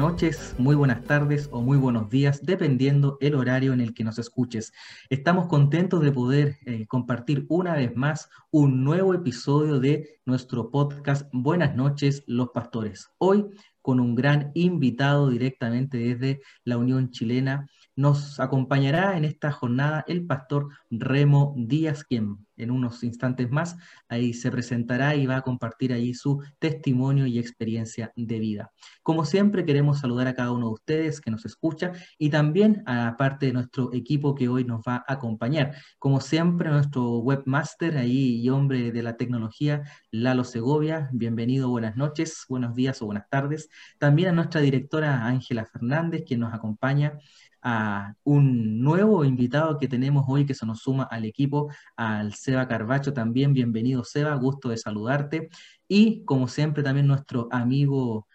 Noches, muy buenas tardes o muy buenos días, dependiendo el horario en el que nos escuches. Estamos contentos de poder eh, compartir una vez más un nuevo episodio de nuestro podcast Buenas noches, los pastores. Hoy con un gran invitado directamente desde la Unión Chilena nos acompañará en esta jornada el pastor Remo Díaz, quien en unos instantes más ahí se presentará y va a compartir allí su testimonio y experiencia de vida. Como siempre, queremos saludar a cada uno de ustedes que nos escucha y también a parte de nuestro equipo que hoy nos va a acompañar. Como siempre, nuestro webmaster ahí y hombre de la tecnología, Lalo Segovia. Bienvenido, buenas noches, buenos días o buenas tardes. También a nuestra directora Ángela Fernández, quien nos acompaña a un nuevo invitado que tenemos hoy que se nos suma al equipo, al Seba Carbacho también. Bienvenido Seba, gusto de saludarte. Y como siempre también nuestro amigo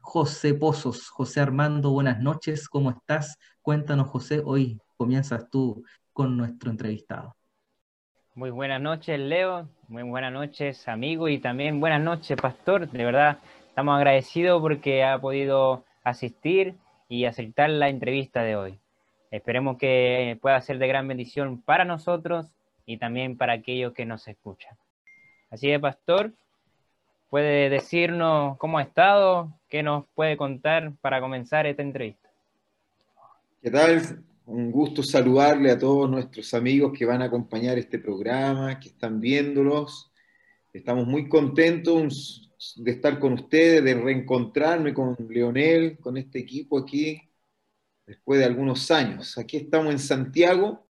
José Pozos. José Armando, buenas noches, ¿cómo estás? Cuéntanos José, hoy comienzas tú con nuestro entrevistado. Muy buenas noches Leo, muy buenas noches amigo y también buenas noches pastor. De verdad estamos agradecidos porque ha podido asistir y aceptar la entrevista de hoy. Esperemos que pueda ser de gran bendición para nosotros y también para aquellos que nos escuchan. Así que, Pastor, ¿puede decirnos cómo ha estado? ¿Qué nos puede contar para comenzar esta entrevista? ¿Qué tal? Un gusto saludarle a todos nuestros amigos que van a acompañar este programa, que están viéndolos. Estamos muy contentos, de estar con ustedes, de reencontrarme con Leonel, con este equipo aquí, después de algunos años. Aquí estamos en Santiago,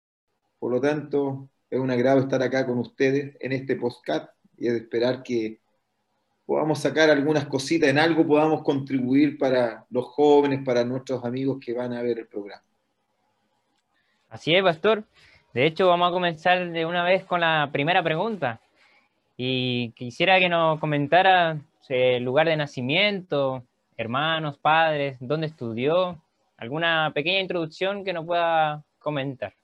por lo tanto es un agrado estar acá con ustedes en este postcat y es de esperar que podamos sacar algunas cositas, en algo podamos contribuir para los jóvenes, para nuestros amigos que van a ver el programa. Así es, Pastor. De hecho, vamos a comenzar de una vez con la primera pregunta. Y quisiera que nos comentara el lugar de nacimiento, hermanos, padres, dónde estudió, alguna pequeña introducción que nos pueda comentar.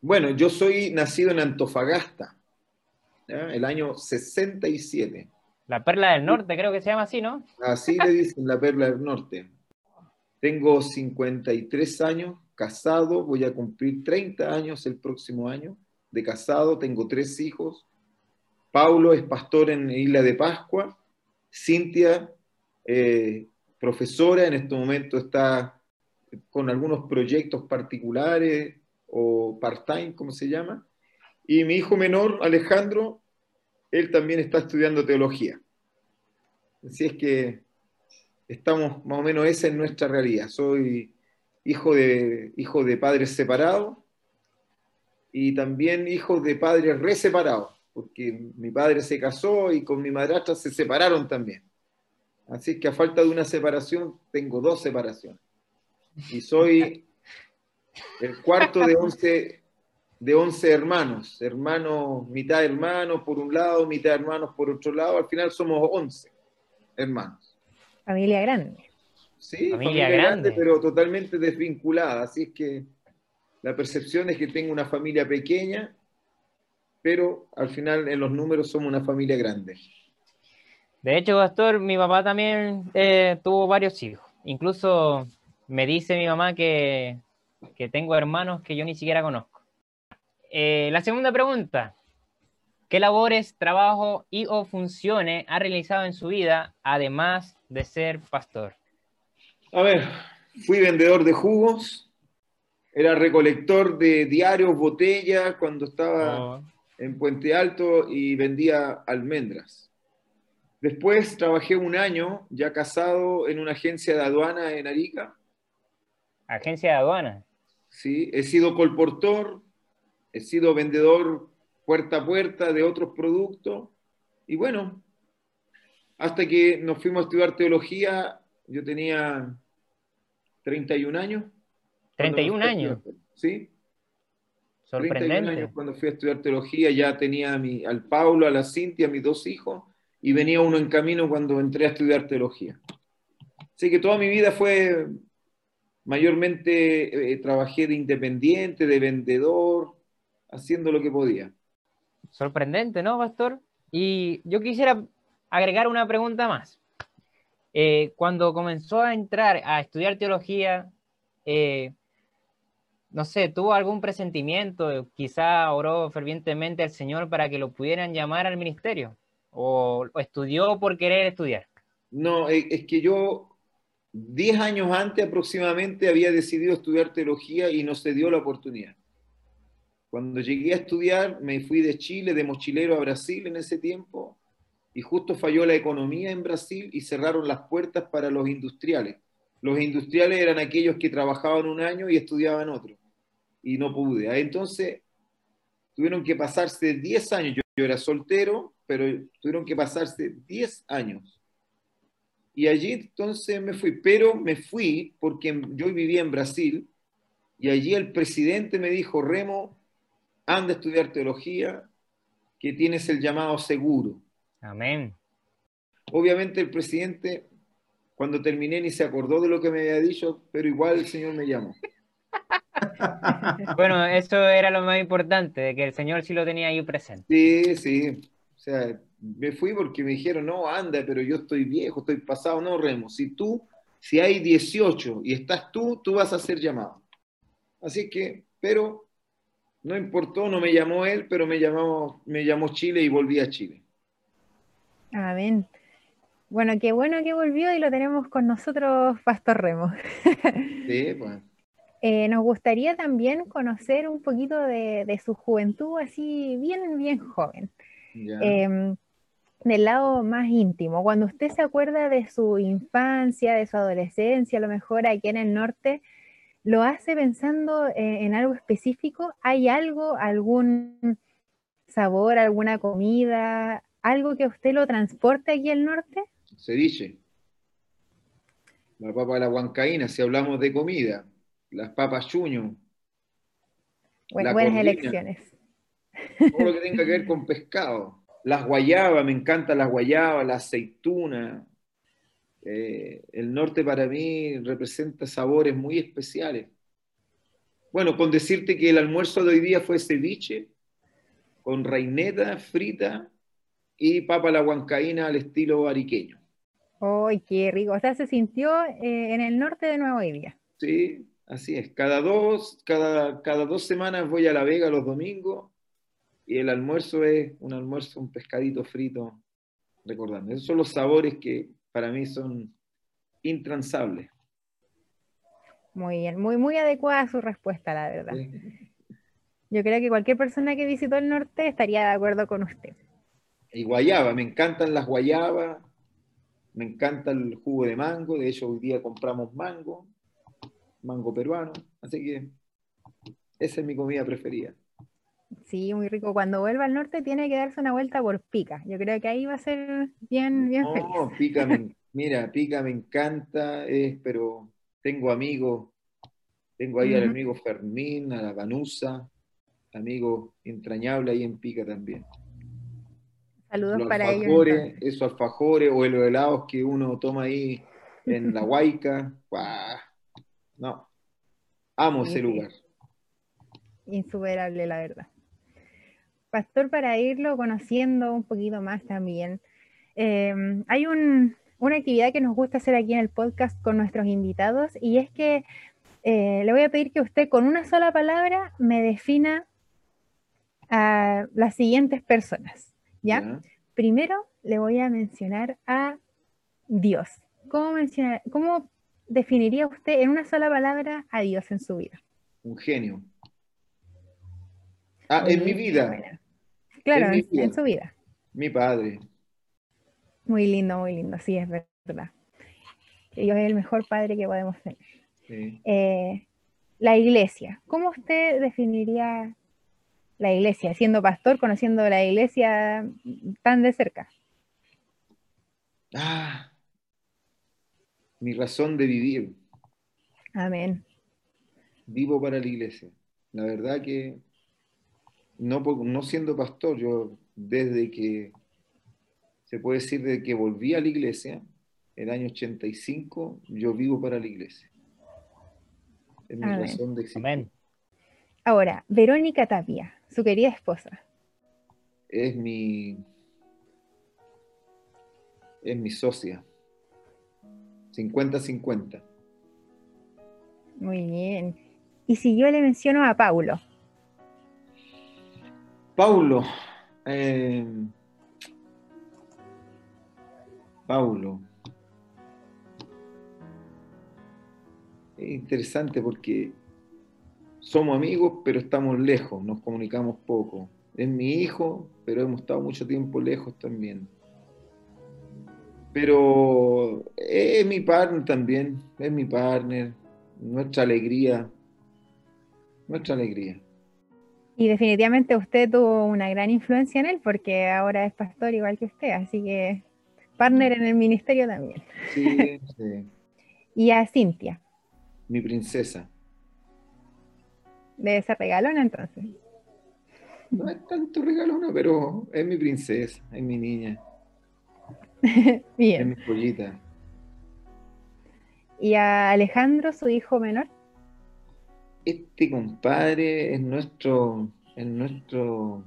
Bueno, yo soy nacido en Antofagasta, el año 67. La Perla del Norte, creo que se llama así, ¿no? Así le dicen la Perla del Norte. Tengo 53 años, casado, voy a cumplir 30 años el próximo año de casado, tengo tres hijos, Paulo es pastor en Isla de Pascua. Cintia, eh, profesora, en este momento está con algunos proyectos particulares o part-time, como se llama. Y mi hijo menor, Alejandro, él también está estudiando teología. Así es que estamos, más o menos esa es nuestra realidad. Soy hijo de, hijo de padres separados y también hijo de padres reseparados porque mi padre se casó y con mi madrastra se separaron también. Así que a falta de una separación, tengo dos separaciones. Y soy el cuarto de once, de once hermanos, hermanos, mitad hermanos por un lado, mitad hermanos por otro lado, al final somos once hermanos. Familia grande. Sí, familia, grande, pero totalmente desvinculada. Así es que la percepción es que tengo una familia pequeña pero al final en los números somos una familia grande. De hecho, Pastor, mi papá también eh, tuvo varios hijos. Incluso me dice mi mamá que, que tengo hermanos que yo ni siquiera conozco. Eh, la segunda pregunta. ¿Qué labores, trabajo y o funciones ha realizado en su vida, además de ser pastor? A ver, fui vendedor de jugos, era recolector de diarios, botellas, cuando estaba oh en Puente Alto y vendía almendras. Después trabajé un año, ya casado, en una agencia de aduana en Arica. ¿Agencia de aduana? Sí, he sido colportor, he sido vendedor puerta a puerta de otros productos. Y bueno, hasta que nos fuimos a estudiar teología, yo tenía 31 años. 31 años. Sí, Sorprendente. cuando fui a estudiar teología ya tenía mi, al Paulo, a la Cintia, a mis dos hijos, y venía uno en camino cuando entré a estudiar teología. Así que toda mi vida fue, mayormente eh, trabajé de independiente, de vendedor, haciendo lo que podía. Sorprendente, ¿no, Pastor? Y yo quisiera agregar una pregunta más. Eh, cuando comenzó a entrar a estudiar teología, eh, no sé, tuvo algún presentimiento, quizá oró fervientemente al Señor para que lo pudieran llamar al ministerio, o, estudió por querer estudiar. No, es que yo 10 años antes aproximadamente había decidido estudiar teología y no se dio la oportunidad. Cuando llegué a estudiar, me fui de Chile, de mochilero a Brasil en ese tiempo, y justo falló la economía en Brasil y cerraron las puertas para los industriales. Los industriales eran aquellos que trabajaban un año y estudiaban otro, y no pude. Ah, entonces, tuvieron que pasarse 10 años, yo, yo era soltero, pero tuvieron que pasarse 10 años. Y allí entonces me fui, pero me fui porque yo vivía en Brasil y allí el presidente me dijo, Remo, anda a estudiar teología, que tienes el llamado seguro. Amén. Obviamente el presidente, cuando terminé, ni se acordó de lo que me había dicho, pero igual el Señor me llamó. Bueno, eso era lo más importante, de que el Señor sí lo tenía ahí presente. Sí, sí. O sea, me fui porque me dijeron, no, anda, pero yo estoy viejo, estoy pasado. No, Remo, si tú, si hay 18 y estás tú, tú vas a ser llamado. Así que, pero no importó, no me llamó él, pero me llamó, me llamó Chile y volví a Chile. Amén. Bueno, qué bueno que volvió y lo tenemos con nosotros, Pastor Remo. Sí, pues. Eh, nos gustaría también conocer un poquito de, su juventud, así bien, bien joven. Em, del lado más íntimo, cuando usted se acuerda de su infancia, de su adolescencia, a lo mejor aquí en el norte, ¿lo hace pensando en algo específico? ¿Hay algo, algún sabor, alguna comida, algo que usted lo transporte aquí al norte? dice La papa de la huancaína, si hablamos de comida. Las papas chuño. buenas elecciones. Todo lo que tenga que ver con pescado. Las guayabas, me encantan las guayabas, la aceituna. Eh, el norte para mí representa sabores muy especiales. Bueno, con decirte que el almuerzo de hoy día fue ceviche con reineta frita y papa la huancaína al estilo ariqueño. ¡Ay, qué rico! O sea, se sintió eh, en el norte de nuevo hoy día. Sí, así es. Cada dos, cada, cada dos semanas voy a La Vega los domingos y el almuerzo es un almuerzo, un pescadito frito, recordando. Esos son los sabores que para mí son intransables. Muy bien, muy, muy adecuada su respuesta, la verdad. Yo creo que cualquier persona que visitó el norte estaría de acuerdo con usted. Y guayaba, me encantan las guayabas, me encanta el jugo de mango, de hecho hoy día compramos mango, mango peruano, así que esa es mi comida preferida. Sí, muy rico. Cuando vuelva al norte tiene que darse una vuelta por Pica. Yo creo que ahí va a ser bien, bien no, Pica mira, Pica me encanta, es, pero tengo amigos, tengo ahí al amigo Fermín, a la Vanusa, amigo entrañable ahí en Pica también. Saludos para ellos. Esos alfajores o los helados que uno toma ahí en la Huayca. No, amo ese lugar. Insuperable, la verdad. Pastor, para irlo conociendo un poquito más también, em, hay una actividad que nos gusta hacer aquí en el podcast con nuestros invitados y es que eh, le voy a pedir que usted con una sola palabra me defina a las siguientes personas. ¿ya? Primero le voy a mencionar a Dios. ¿Cómo, mencionar, ¿Cómo definiría usted en una sola palabra a Dios en su vida? Un genio. Ah, en mi vida. Claro, en, su vida. Mi padre. Muy lindo, muy lindo, sí, es verdad. Dios es el mejor padre que podemos tener. Eh, la iglesia. ¿Cómo usted definiría la iglesia, siendo pastor, conociendo la iglesia tan de cerca? Ah, mi razón de vivir. Amén. Vivo para la iglesia. La verdad que no, no siendo pastor, yo desde que, se puede decir, desde que volví a la iglesia, el año 85, yo vivo para la iglesia. Es mi razón de existir. Amén. Ahora, Verónica Tapia, su querida esposa. Es mi. Es mi socia. 50-50. Muy bien. Y si yo le menciono a Paulo. Paulo. Eh, Paulo. Es interesante porque somos amigos, pero estamos lejos, nos comunicamos poco. Es mi hijo, pero hemos estado mucho tiempo lejos también. Pero es mi partner también, es mi partner, nuestra alegría, nuestra alegría. Y definitivamente usted tuvo una gran influencia en él porque ahora es pastor igual que usted, así que partner en el ministerio también. Sí, sí. y a Cintia. Mi princesa. Debe ser regalona entonces. No es tanto regalona, pero es mi princesa, es mi niña. Bien. Es mi pollita. ¿Y a Alejandro, su hijo menor? Este compadre es nuestro, es nuestro,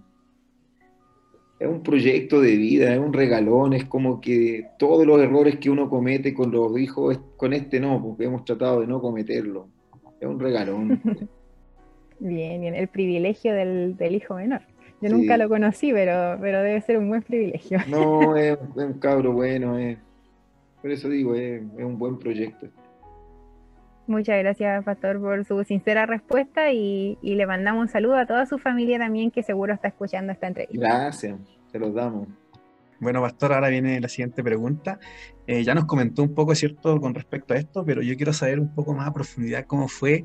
es un proyecto de vida, es un regalón, es como que todos los errores que uno comete con los hijos, con este no, porque hemos tratado de no cometerlo. Es un regalón. bien, bien, el privilegio del, hijo menor. Yo nunca lo conocí, pero, pero debe ser un buen privilegio. No, es, un cabro bueno, es, por eso digo, es, es un buen proyecto. Muchas gracias, Pastor, por su sincera respuesta y, le mandamos un saludo a toda su familia también que seguro está escuchando esta entrevista. Gracias, se los damos. Bueno, Pastor, ahora viene la siguiente pregunta. Eh, ya nos comentó un poco, ¿cierto?, con respecto a esto, pero yo quiero saber un poco más a profundidad cómo fue,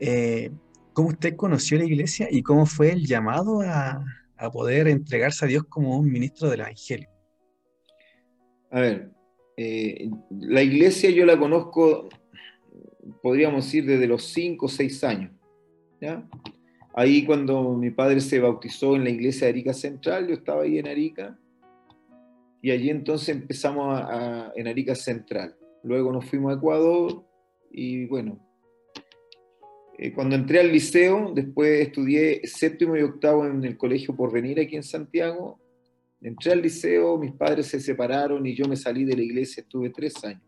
eh, cómo usted conoció la iglesia y cómo fue el llamado a, a poder entregarse a Dios como un ministro del Evangelio. A ver, eh, la iglesia yo la conozco podríamos decir desde los 5 o 6 años. Ahí cuando mi padre se bautizó en la iglesia de Arica Central, yo estaba ahí en Arica, y allí entonces empezamos en Arica Central. Luego nos fuimos a Ecuador y bueno, eh, cuando entré al liceo, después estudié séptimo y octavo en el colegio Porvenir aquí en Santiago, entré al liceo, mis padres se separaron y yo me salí de la iglesia, estuve tres años.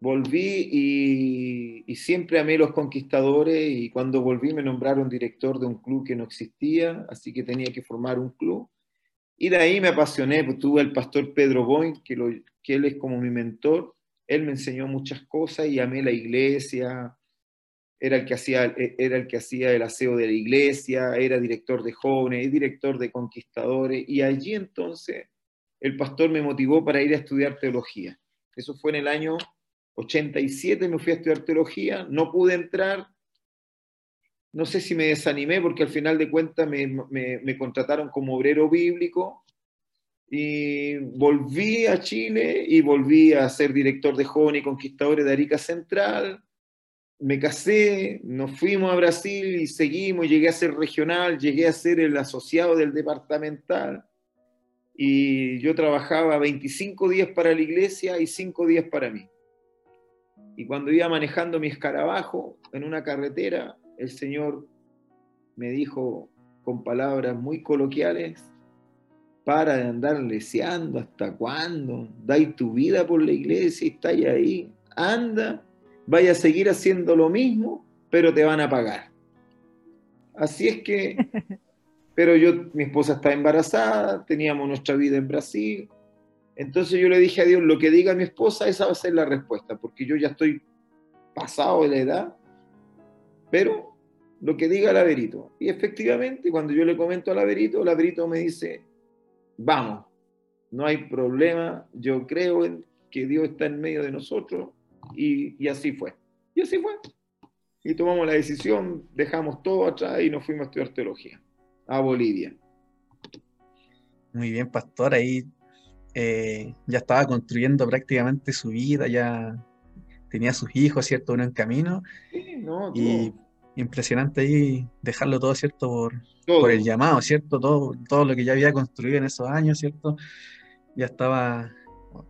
Volví y, siempre amé los conquistadores y cuando volví me nombraron director de un club que no existía, así que tenía que formar un club. Y de ahí me apasioné, pues tuve al pastor Pedro Boyn, que, lo, que él es como mi mentor, él me enseñó muchas cosas y amé la iglesia, era el que hacía, era el, que hacía el aseo de la iglesia, era director de jóvenes, director de conquistadores, y allí entonces el pastor me motivó para ir a estudiar teología. Eso fue en el año 87 me fui a estudiar teología, no pude entrar, no sé si me desanimé porque al final de cuentas me, contrataron como obrero bíblico y volví a Chile y volví a ser director de jóvenes y conquistadores de Arica Central. Me casé, nos fuimos a Brasil y seguimos, llegué a ser regional, llegué a ser el asociado del departamental y yo trabajaba 25 días para la iglesia y 5 días para mí. Y cuando iba manejando mi escarabajo en una carretera, el Señor me dijo con palabras muy coloquiales, para de andar leseando, ¿hasta cuándo? Dais tu vida por la iglesia y estáis ahí. Anda, vaya a seguir haciendo lo mismo, pero te van a pagar. Así es que, pero yo, mi esposa está embarazada, teníamos nuestra vida en Brasil, entonces yo le dije a Dios, lo que diga mi esposa, esa va a ser la respuesta, porque yo ya estoy pasado de la edad, pero lo que diga el Averito. Y efectivamente, cuando yo le comento al Averito, el Averito me dice, vamos, no hay problema, yo creo en que Dios está en medio de nosotros, y, y así fue. Y así fue. Y tomamos la decisión, dejamos todo atrás y nos fuimos a estudiar teología a Bolivia. Muy bien, pastor, ahí eh, ya estaba construyendo prácticamente su vida, ya tenía sus hijos, ¿cierto? Uno en camino. y impresionante ahí dejarlo todo, ¿cierto? Por, por, el llamado, ¿cierto? Todo, todo lo que ya había construido en esos años, ¿cierto? Ya estaba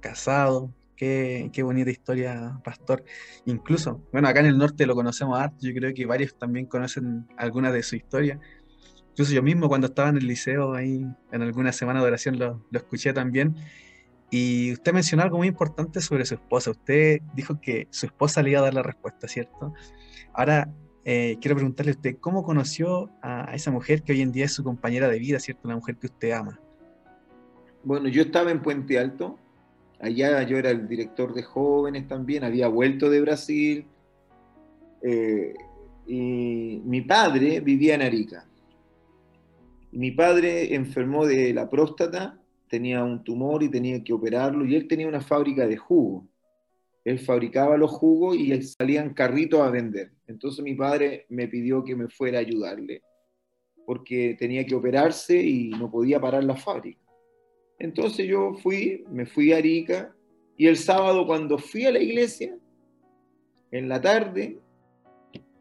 casado. Qué, qué bonita historia, Pastor. Incluso, bueno, acá en el norte lo conocemos harto, yo creo que varios también conocen alguna de su historia. Incluso yo mismo cuando estaba en el liceo, ahí en alguna semana de oración lo, lo escuché también. Y usted mencionó algo muy importante sobre su esposa. Usted dijo que su esposa le iba a dar la respuesta, ¿cierto? Ahora, eh, quiero preguntarle a usted, ¿cómo conoció a esa mujer que hoy en día es su compañera de vida, ¿cierto? La mujer que usted ama. Bueno, yo estaba en Puente Alto, allá yo era el director de jóvenes también, había vuelto de Brasil, eh, y mi padre vivía en Arica. Mi padre enfermó de la próstata, tenía un tumor y tenía que operarlo, y él tenía una fábrica de jugo. Él fabricaba los jugos y salían carritos a vender. Entonces mi padre me pidió que me fuera a ayudarle, porque tenía que operarse y no podía parar la fábrica. Entonces yo fui, me fui a Arica, y el sábado cuando fui a la iglesia, en la tarde,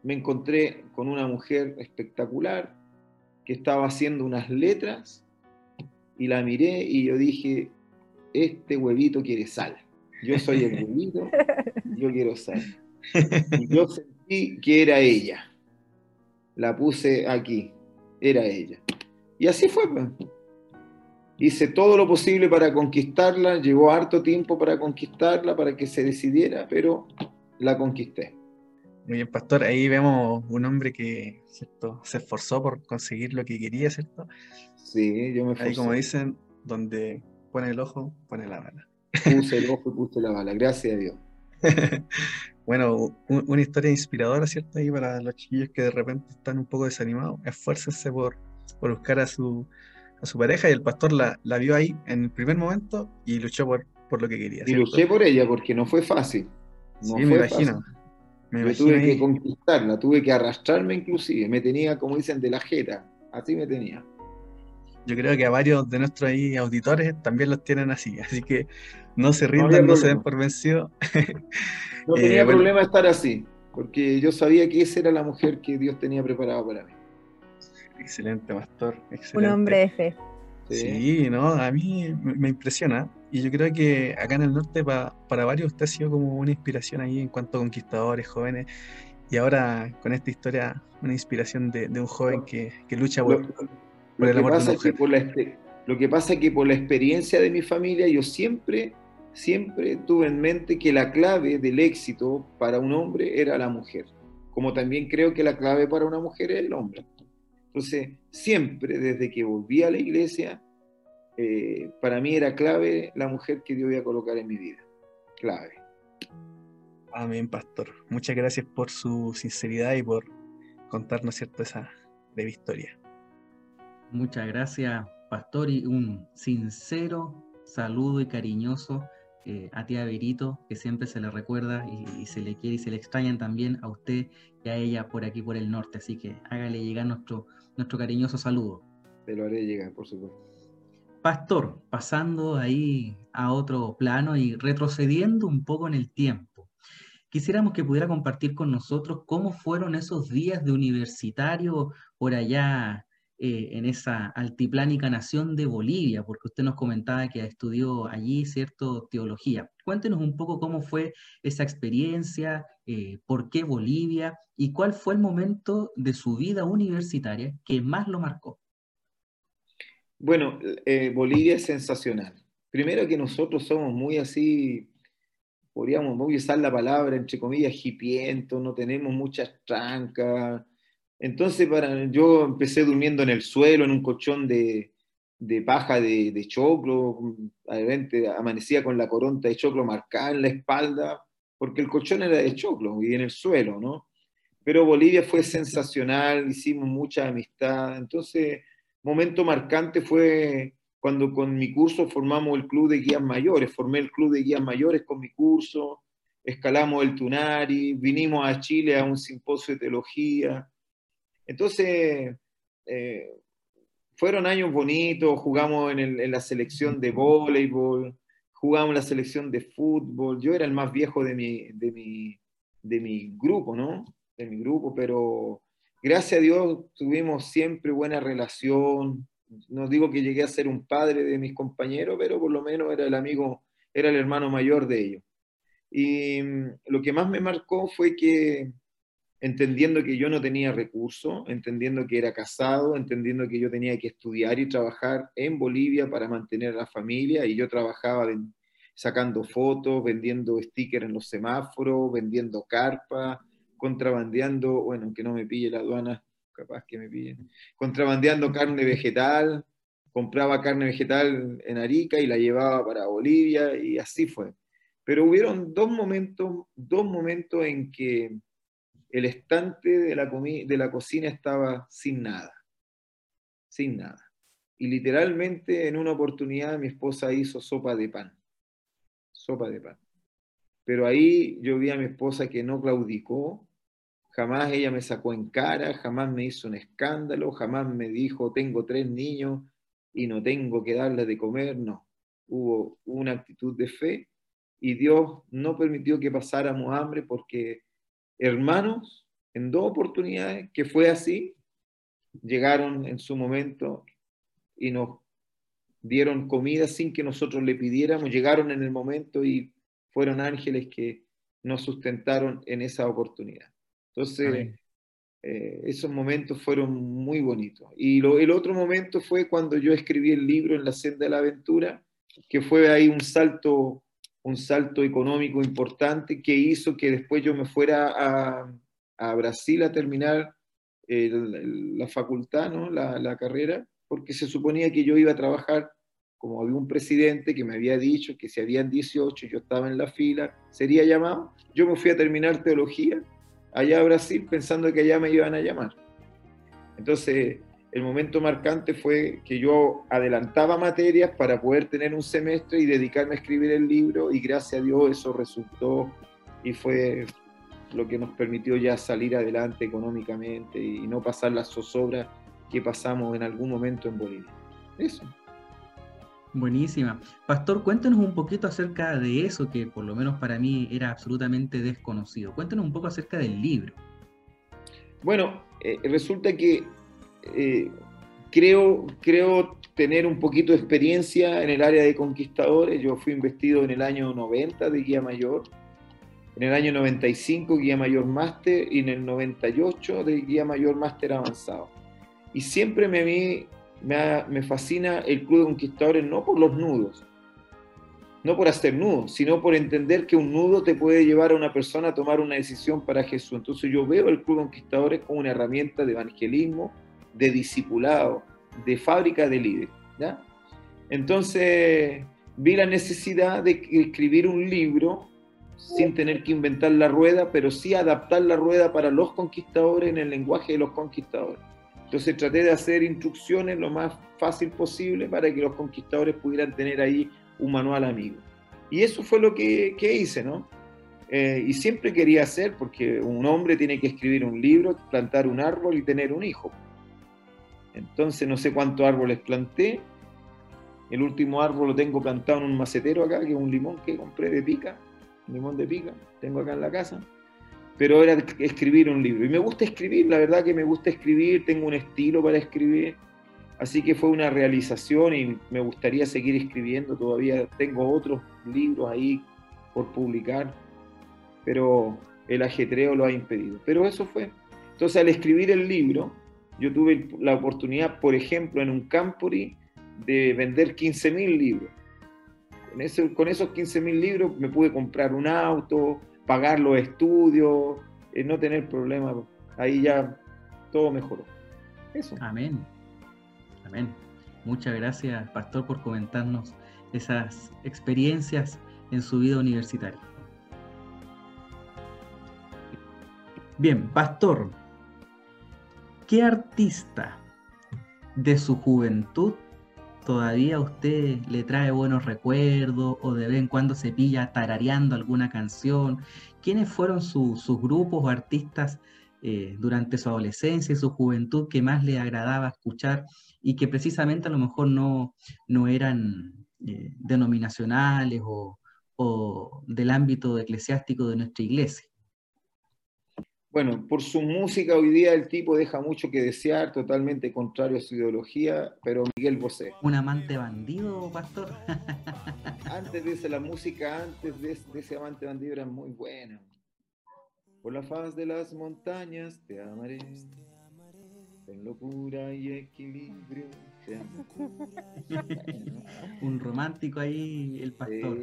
me encontré con una mujer espectacular que estaba haciendo unas letras y la miré y yo dije, este huevito quiere sal. Yo soy el huevito, yo quiero sal. Y yo sentí que era ella. La puse aquí, era ella. Y así fue. Hice todo lo posible para conquistarla, llevó harto tiempo para conquistarla, para que se decidiera, pero la conquisté. Muy bien, pastor. Ahí vemos un hombre que ¿cierto? se esforzó por conseguir lo que quería, ¿cierto? Sí, yo me esforcé. Ahí, como dicen, donde pone el ojo, pone la bala. Puse el ojo y puse la bala, gracias a Dios. bueno, una historia inspiradora, ¿cierto? Ahí para los chiquillos que de repente están un poco desanimados. Esfuércense por, por buscar a su, a su pareja y el pastor la, la, vio ahí en el primer momento y luchó por, por lo que quería. Y luché por ella porque no fue fácil. No sí, me imagino. Me tuve que conquistarla, tuve que arrastrarme inclusive, me tenía, como dicen, de la jeta, así me tenía. Yo creo que a varios de nuestros ahí auditores también los tienen así, así que no se rindan, no, se den por vencidos. no tenía eh, problema estar así, porque yo sabía que esa era la mujer que Dios tenía preparada para mí. Excelente, pastor. Un hombre de fe. Sí, no, a mí me impresiona. Y yo creo que acá en el norte para varios usted ha sido como una inspiración ahí en cuanto a conquistadores, jóvenes. Y ahora con esta historia, una inspiración de, un joven que, lucha por, el amor de mujer. lo que pasa es que por la experiencia de mi familia, yo siempre, siempre tuve en mente que la clave del éxito para un hombre era la mujer. Como también creo que la clave para una mujer es el hombre. Entonces, siempre desde que volví a la iglesia, eh, para mí era clave la mujer que Dios iba a colocar en mi vida. Clave. Amén, pastor. Muchas gracias por su sinceridad y por contarnos cierto esa breve historia. Muchas gracias, pastor, y un sincero saludo y cariñoso eh, a tía Verito, que siempre se le recuerda y, y, se le quiere y se le extrañan también a usted y a ella por aquí, por el norte. Así que hágale llegar nuestro, nuestro cariñoso saludo. Te lo haré llegar, por supuesto. Pastor, pasando ahí a otro plano y retrocediendo un poco en el tiempo, quisiéramos que pudiera compartir con nosotros cómo fueron esos días de universitario por allá eh, en esa altiplánica nación de Bolivia, porque usted nos comentaba que estudió allí, ¿cierto?, teología. Cuéntenos un poco cómo fue esa experiencia, eh, por qué Bolivia y cuál fue el momento de su vida universitaria que más lo marcó. Bueno, eh, Bolivia es sensacional. Primero que nosotros somos muy así, podríamos usar la palabra, entre comillas, hipientos, no tenemos muchas trancas. Entonces, para, yo empecé durmiendo en el suelo, en un colchón de, paja de, de, choclo, amanecía con la coronta de choclo marcada en la espalda, porque el colchón era de choclo y en el suelo, ¿no? Pero Bolivia fue sensacional, hicimos mucha amistad, entonces momento marcante fue cuando con mi curso formamos el club de guías mayores, formé el club de guías mayores con mi curso, escalamos el Tunari, vinimos a Chile a un simposio de teología. Entonces, eh, fueron años bonitos, jugamos en, la selección de voleibol, jugamos en la selección de fútbol, yo era el más viejo de mi, de mi, de mi grupo, ¿no? De mi grupo, pero gracias a Dios tuvimos siempre buena relación. No digo que llegué a ser un padre de mis compañeros, pero por lo menos era el amigo, era el hermano mayor de ellos. Y mm, lo que más me marcó fue que entendiendo que yo no tenía recursos, entendiendo que era casado, entendiendo que yo tenía que estudiar y trabajar en Bolivia para mantener a la familia, y yo trabajaba sacando fotos, vendiendo stickers en los semáforos, vendiendo carpa, contrabandeando, bueno, que no me pille la aduana, capaz que me pillen, contrabandeando carne vegetal, compraba carne vegetal en Arica y la llevaba para Bolivia y así fue. Pero hubieron dos momentos, dos momentos en que el estante de la, de la cocina estaba sin nada, sin nada. Y literalmente en una oportunidad mi esposa hizo sopa de pan, sopa de pan. Pero ahí yo vi a mi esposa que no claudicó, jamás ella me sacó en cara, jamás me hizo un escándalo, jamás me dijo, tengo tres niños, y no tengo que darle de comer, no. Hubo una actitud de fe y Dios no permitió que pasáramos hambre porque hermanos, en dos oportunidades que fue así, llegaron en su momento y nos dieron comida sin que nosotros le pidiéramos, llegaron en el momento y fueron ángeles que nos sustentaron en esa oportunidad. Entonces, eh, esos momentos fueron muy bonitos. Y el otro momento fue cuando yo escribí el libro En la senda de la aventura, que fue ahí un salto, un salto económico importante que hizo que después yo me fuera a, a Brasil a terminar la facultad, ¿no? La, la, carrera, porque se suponía que yo iba a trabajar, como había un presidente que me había dicho que si habían 18, yo estaba en la fila, sería llamado. Yo me fui a terminar teología allá a Brasil pensando que allá me iban a llamar. Entonces, el momento marcante fue que yo adelantaba materias para poder tener un semestre y dedicarme a escribir el libro y gracias a Dios eso resultó y fue lo que nos permitió ya salir adelante económicamente y no pasar las zozobras que pasamos en algún momento en Bolivia. Eso. Buenísima. Pastor, cuéntanos un poquito acerca de eso que por lo menos para mí era absolutamente desconocido. Cuéntanos un poco acerca del libro. Bueno, eh, resulta que eh, creo, creo tener un poquito de experiencia en el área de conquistadores. Yo fui investido en el año 90 de guía mayor, en el año 95 guía mayor máster y en el 98 de guía mayor máster avanzado. Y siempre me vi me, fascina el Club de Conquistadores no por los nudos, no por hacer nudos, sino por entender que un nudo te puede llevar a una persona a tomar una decisión para Jesús. Entonces yo veo el Club Conquistadores como una herramienta de evangelismo, de discipulado, de fábrica de líderes. Entonces vi la necesidad de escribir un libro sin tener que inventar la rueda, pero sí adaptar la rueda para los conquistadores en el lenguaje de los conquistadores. Entonces traté de hacer instrucciones lo más fácil posible para que los conquistadores pudieran tener ahí un manual amigo. Y eso fue lo que, hice, ¿no? Eh, y siempre quería hacer, porque un hombre tiene que escribir un libro, plantar un árbol y tener un hijo. Entonces no sé cuántos árboles planté. El último árbol lo tengo plantado en un macetero acá, que es un limón que compré de pica, un limón de pica, tengo acá en la casa pero era escribir un libro. Y me gusta escribir, la verdad que me gusta escribir, tengo un estilo para escribir, así que fue una realización y me gustaría seguir escribiendo, todavía tengo otros libros ahí por publicar, pero el ajetreo lo ha impedido. Pero eso fue. Entonces al escribir el libro, yo tuve la oportunidad, por ejemplo, en un Campori, de vender 15.000 libros. Con, con esos 15.000 libros me pude comprar un auto, pagar los estudios, eh, no tener problemas. Ahí ya todo mejoró. Eso. Amén. Amén. Muchas gracias, Pastor, por comentarnos esas experiencias en su vida universitaria. Bien, Pastor, ¿qué artista de su juventud todavía a usted le trae buenos recuerdos o de vez en cuando se pilla tarareando alguna canción? ¿Quiénes fueron sus grupos o artistas eh, durante su adolescencia y su juventud que más le agradaba escuchar y que precisamente a lo mejor no, no eran eh, denominacionales o, o del ámbito eclesiástico de nuestra iglesia? Bueno, por su música hoy día el tipo deja mucho que desear, totalmente contrario a su ideología, pero Miguel Bosé. ¿Un amante bandido, pastor? antes de eso, la música antes de, ese amante bandido era muy buena. Por la faz de las montañas te amaré, en locura y equilibrio Un romántico ahí, el pastor.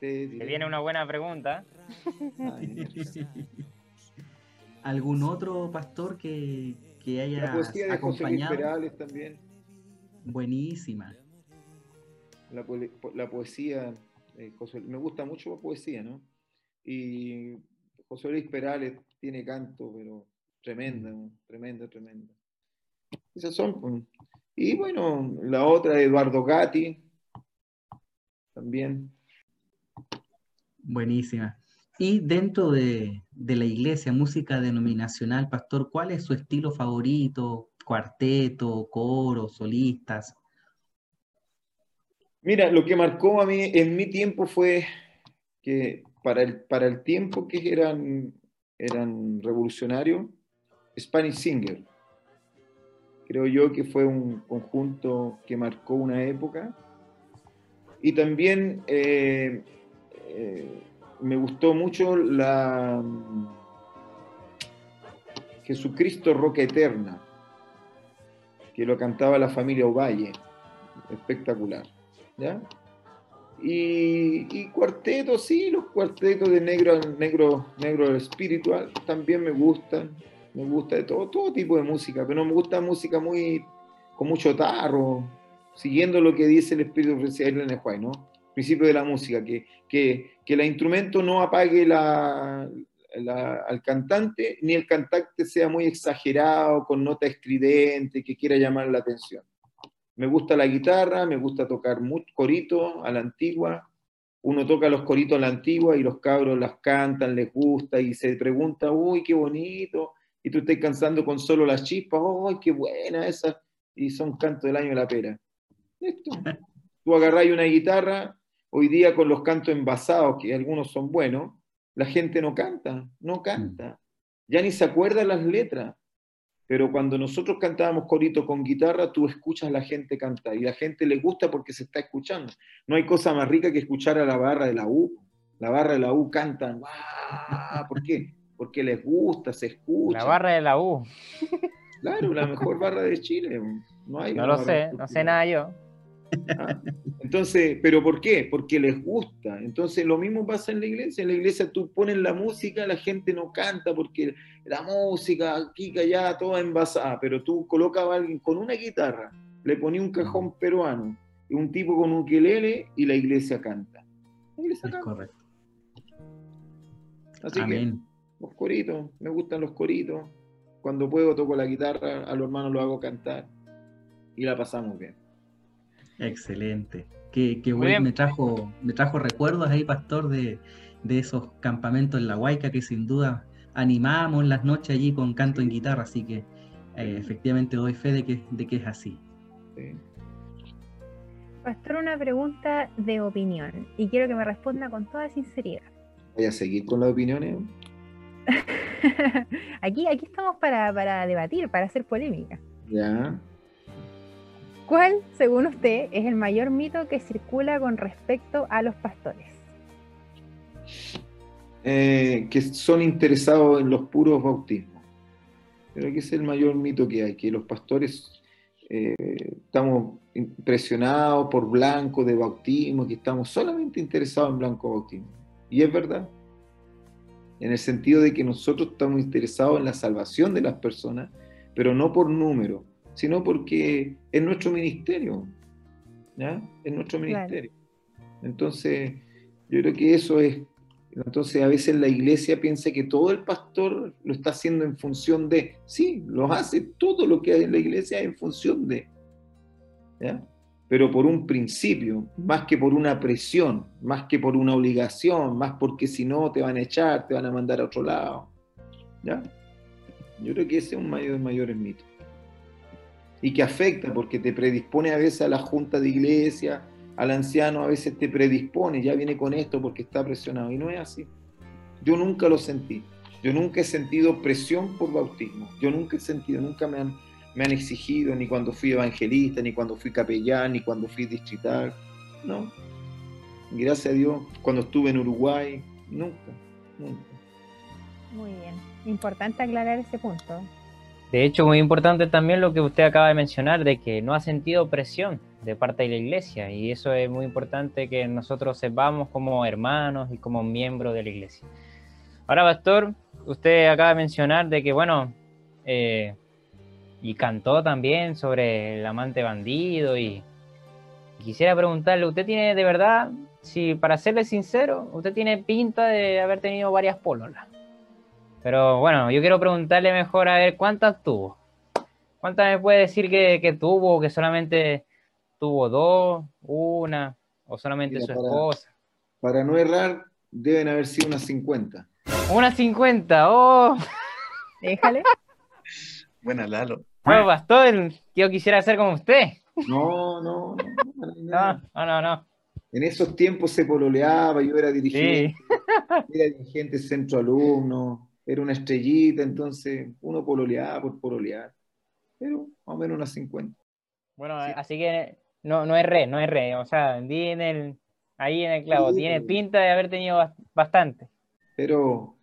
Te viene una buena pregunta. ¿Algún otro pastor que, que haya La poesía de acompañado? José Luis Perales también. Buenísima. La, la poesía, eh, José, me gusta mucho la poesía, ¿no? Y José Luis Perales tiene canto, pero tremenda, mm. tremenda, tremenda. Esas son. Pues. Y bueno, la otra, Eduardo Gatti, también. Buenísima. Y dentro de, de, la iglesia, música denominacional, pastor, ¿cuál es su estilo favorito? ¿Cuarteto, coro, solistas? Mira, lo que marcó a mí en mi tiempo fue que para el, para el tiempo que eran, eran revolucionarios, Spanish Singer. Creo yo que fue un conjunto que marcó una época. Y también eh, eh, me gustó mucho la Jesucristo Roca Eterna, que lo cantaba la familia Ovalle. Espectacular. ¿ya? Y, cuartetos, sí, los cuartetos de negro, negro, negro espiritual también me gustan. Me gusta de todo, todo tipo de música, pero me gusta música muy con mucho tarro, siguiendo lo que dice el espíritu de Juárez, ¿no? Principio de la música, que, que, que el instrumento no apague la, al cantante, ni el cantante sea muy exagerado, con nota estridente, que quiera llamar la atención. Me gusta la guitarra, me gusta tocar corito a la antigua. Uno toca los coritos a la antigua y los cabros las cantan, les gusta y se pregunta, uy, qué bonito. Y tú estás cansando con solo las chispas, uy, qué buena esa. Y son cantos del año de la pera. Esto. Tú agarráis una guitarra, hoy día con los cantos envasados, que algunos son buenos, la gente no canta, no canta. Ya ni se acuerda las letras pero cuando nosotros cantábamos corito con guitarra, tú escuchas a la gente cantar y la gente le gusta porque se está escuchando. No hay cosa más rica que escuchar a la barra de la U. La barra de la U cantan, ¿por qué? Porque les gusta, se escucha. La barra de la U. Claro, la mejor barra de Chile. No, hay no lo sé, no sé nada yo. Ah, entonces, ¿pero por qué? Porque les gusta. Entonces, lo mismo pasa en la iglesia. En la iglesia tú pones la música, la gente no canta porque la música aquí, allá, toda envasada, pero tú colocas a alguien con una guitarra, le pones un cajón peruano y un tipo con un quelele y la iglesia canta. La iglesia es correcto. Así que los coritos, me gustan los coritos. Cuando puedo toco la guitarra, a los hermanos lo hago cantar y la pasamos bien. Excelente. Qué, bueno, me trajo, me trajo recuerdos ahí, pastor, de, esos campamentos en la Huayca que sin duda animamos las noches allí con canto en guitarra, así que eh, efectivamente doy fe de que, de que es así. Pastor, una pregunta de opinión y quiero que me responda con toda sinceridad. Voy a seguir con las opiniones. aquí, aquí estamos para, para debatir, para hacer polémica. Ya. ¿Cuál, según usted, es el mayor mito que circula con respecto a los pastores? Eh, que son interesados en los puros bautismos. Creo que es el mayor mito que hay, que los pastores eh, estamos impresionados por blanco de bautismo, que estamos solamente interesados en blanco bautismo. Y es verdad, en el sentido de que nosotros estamos interesados en la salvación de las personas, pero no por número, sino porque es nuestro ministerio, ¿ya? Es nuestro ministerio. Entonces, yo creo que eso es, entonces a veces la iglesia piensa que todo el pastor lo está haciendo en función de, sí, lo hace todo lo que hay en la iglesia en función de, ¿ya? Pero por un principio, más que por una presión, más que por una obligación, más porque si no te van a echar, te van a mandar a otro lado, ¿ya? Yo creo que ese es un mayor de mayores mitos y que afecta porque te predispone a veces a la junta de iglesia, al anciano a veces te predispone, ya viene con esto porque está presionado y no es así. Yo nunca lo sentí, yo nunca he sentido presión por bautismo, yo nunca he sentido, nunca me han, me han exigido ni cuando fui evangelista, ni cuando fui capellán, ni cuando fui distrital, no. Gracias a Dios, cuando estuve en Uruguay, nunca, nunca. Muy bien, importante aclarar ese punto. De hecho, muy importante también lo que usted acaba de mencionar, de que no ha sentido presión. de parte de la iglesia y eso es muy importante que nosotros sepamos como hermanos y como miembros de la iglesia. Ahora, pastor, usted acaba de mencionar de que, bueno, eh, y cantó también sobre el amante bandido y, quisiera preguntarle, ¿usted tiene de verdad, si para serle sincero, usted tiene pinta de haber tenido varias pololas? Pero bueno, yo quiero preguntarle mejor a ver cuántas tuvo. ¿Cuántas me puede decir que, que tuvo, que solamente tuvo dos, una, o solamente su esposa? Para no errar, deben haber sido unas 50. Unas 50, oh. Déjale. Buena, Lalo. Bueno, pastor, yo quisiera ser como usted. No, no, no. No, no, no. En esos tiempos se pololeaba, yo era dirigente, era dirigente centro alumno, era una estrellita, entonces uno pololeaba por pololear, pero más o menos unas 50. Bueno, así que no, no es re, no es re, o sea, di en el, ahí en el clavo, tiene pinta de haber tenido bastante. Pero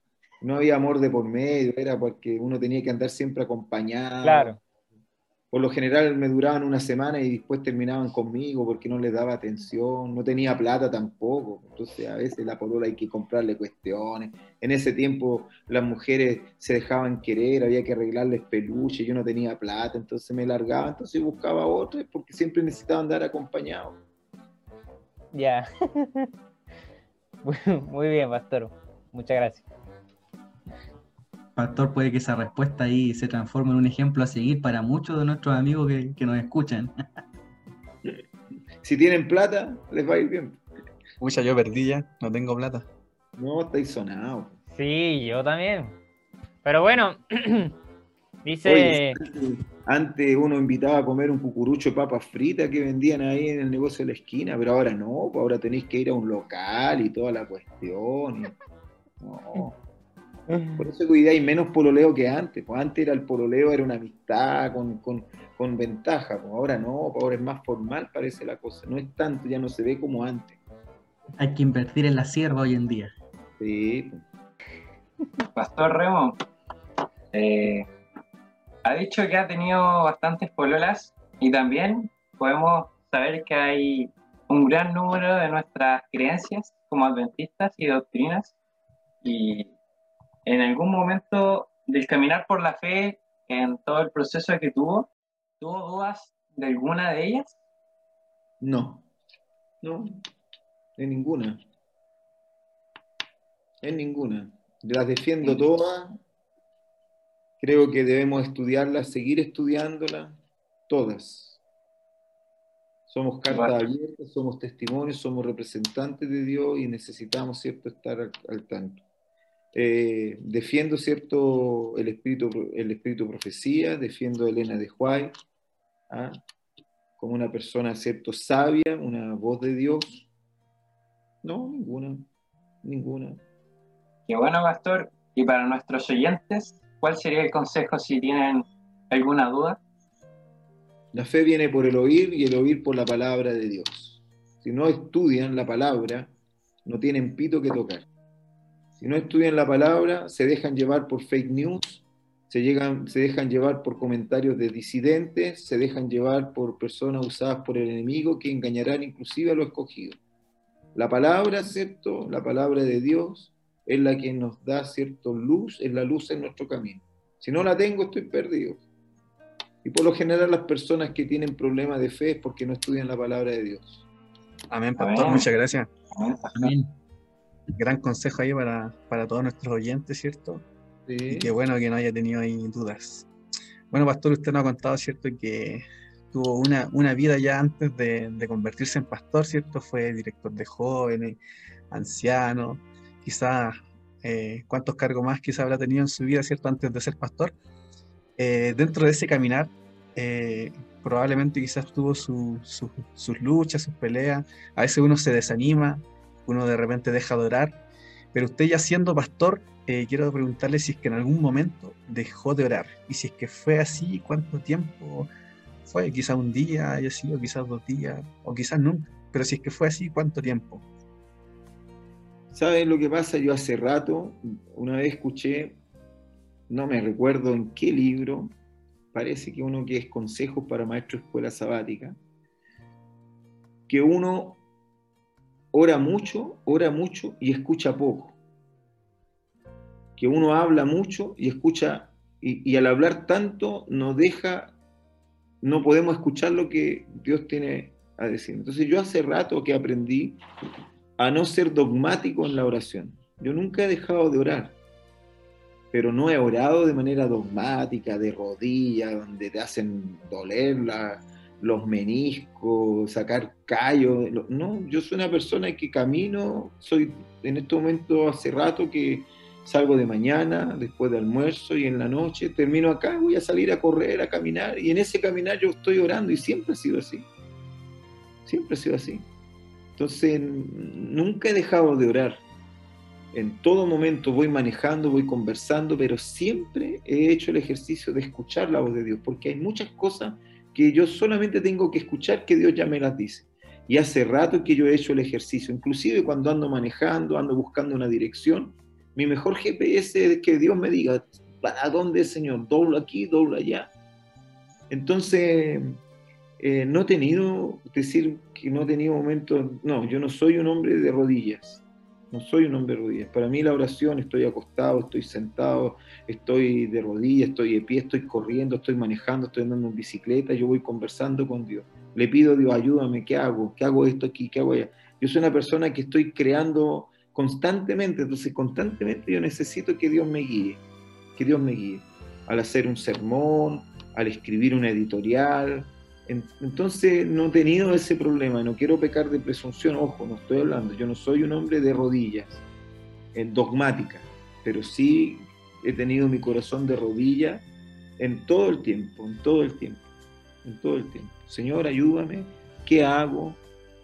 no había amor de por medio, era porque uno tenía que andar siempre acompañado. Claro por lo general me duraban una semana y después terminaban conmigo porque no les daba atención, no tenía plata tampoco, entonces a veces la polola hay que comprarle cuestiones. En ese tiempo las mujeres se dejaban querer, había que arreglarles peluche, yo no tenía plata, entonces me largaba, entonces buscaba otras porque siempre necesitaba andar acompañado. Ya. Muy bien, pastor. Muchas gracias. Pastor, puede que esa respuesta ahí se transforme en un ejemplo a seguir para muchos de nuestros amigos que, nos escuchan. Si tienen plata, les va a ir bien. Mucha, yo perdí ya, no tengo plata. No, estáis sonado. Sí, yo también. Pero bueno, dice... antes, uno invitaba a comer un cucurucho de papas fritas que vendían ahí en el negocio de la esquina, pero ahora no, pues ahora tenéis que ir a un local y toda la cuestión. No. Por eso cuidáis menos pololeo que antes. Pues antes era el pololeo, era una amistad con, ventaja. Pues ahora no, pues ahora es más formal, parece la cosa. No es tanto, ya no se ve como antes. Hay que invertir en la sierva hoy en día. Sí. Pastor Remo, eh, ha dicho que ha tenido bastantes pololas y también podemos saber que hay un gran número de nuestras creencias como adventistas y doctrinas y en algún momento del caminar por la fe, en todo el proceso que tuvo, ¿tuvo dudas de alguna de ellas? No, no, en ninguna. En ninguna. Las defiendo todas. Creo que debemos estudiarlas, seguir estudiándolas, todas. Somos cartas abiertas, somos testimonios, somos representantes de Dios y necesitamos, ¿cierto?, estar al tanto. Eh, defiendo cierto el espíritu, el espíritu profecía, defiendo a Elena de Huay ¿ah? como una persona cierto sabia, una voz de Dios. No, ninguna, ninguna. Qué bueno, pastor. Y para nuestros oyentes, ¿cuál sería el consejo si tienen alguna duda? La fe viene por el oír y el oír por la palabra de Dios. Si no estudian la palabra, no tienen pito que tocar. Si no estudian la palabra, se dejan llevar por fake news, se, llegan, se dejan llevar por comentarios de disidentes, se dejan llevar por personas usadas por el enemigo que engañarán inclusive a los escogidos. La palabra, ¿cierto? La palabra de Dios es la que nos da, ¿cierto? Luz, es la luz en nuestro camino. Si no la tengo, estoy perdido. Y por lo general las personas que tienen problemas de fe es porque no estudian la palabra de Dios. Amén, pastor. Muchas gracias. Amén gran consejo ahí para, todos nuestros oyentes, ¿cierto? Y qué bueno que no haya tenido ahí dudas. Bueno, pastor, usted nos ha contado, ¿cierto? Que tuvo una, una vida ya antes de, convertirse en pastor, ¿cierto? Fue director de jóvenes, anciano, quizás eh, cuántos cargos más quizás habrá tenido en su vida, ¿cierto? Antes de ser pastor. Eh, dentro de ese caminar, eh, probablemente quizás tuvo sus luchas, sus peleas, a veces uno se desanima, uno de repente deja de orar, pero usted ya siendo pastor, eh, quiero preguntarle si es que en algún momento dejó de orar, y si es que fue así, cuánto tiempo fue, quizás un día haya quizás dos días, o quizás nunca, pero si es que fue así, ¿cuánto tiempo? ¿Saben lo que pasa? Yo hace rato, una vez escuché, no me recuerdo en qué libro, parece que uno que es consejos para maestro escuela sabática, que uno ora mucho, ora mucho y escucha poco. Que uno habla mucho y escucha, y, al hablar tanto no deja, no podemos escuchar lo que Dios tiene a decir. Entonces yo hace rato que aprendí a no ser dogmático en la oración. Yo nunca he dejado de orar, pero no he orado de manera dogmática, de rodillas, donde te hacen doler los meniscos, sacar callos. No, yo soy una persona que camino, soy en este momento hace rato que salgo de mañana, después de almuerzo y en la noche termino acá, voy a salir a correr, a caminar, y en ese caminar yo estoy orando y siempre ha sido así. Siempre ha sido así. Entonces, nunca he dejado de orar. En todo momento voy manejando, voy conversando, pero siempre he hecho el ejercicio de escuchar la voz de Dios, porque hay muchas cosas que yo solamente tengo que escuchar que Dios ya me las dice. Y hace rato que yo he hecho el ejercicio, inclusive cuando ando manejando, ando buscando una dirección, mi mejor GPS es que Dios me diga, ¿para dónde, Señor? Doblo aquí, doblo allá. Entonces, eh, no he tenido, decir que no he tenido momentos, no, yo no soy un hombre de rodillas, no soy un hombre de rodillas. Para mí la oración, estoy acostado, estoy sentado, estoy de rodillas, estoy de pie, estoy corriendo, estoy manejando, estoy andando en bicicleta, yo voy conversando con Dios. Le pido a Dios, ayúdame, ¿qué hago? ¿Qué hago esto aquí? ¿Qué hago allá? Yo soy una persona que estoy creando constantemente, entonces constantemente yo necesito que Dios me guíe, que Dios me guíe. Al hacer un sermón, al escribir una editorial, entonces no he tenido ese problema, no quiero pecar de presunción, ojo, no estoy hablando, yo no soy un hombre de rodillas, en dogmática, pero sí he tenido mi corazón de rodilla en todo el tiempo, en todo el tiempo, en todo el tiempo. Señor, ayúdame, ¿qué hago?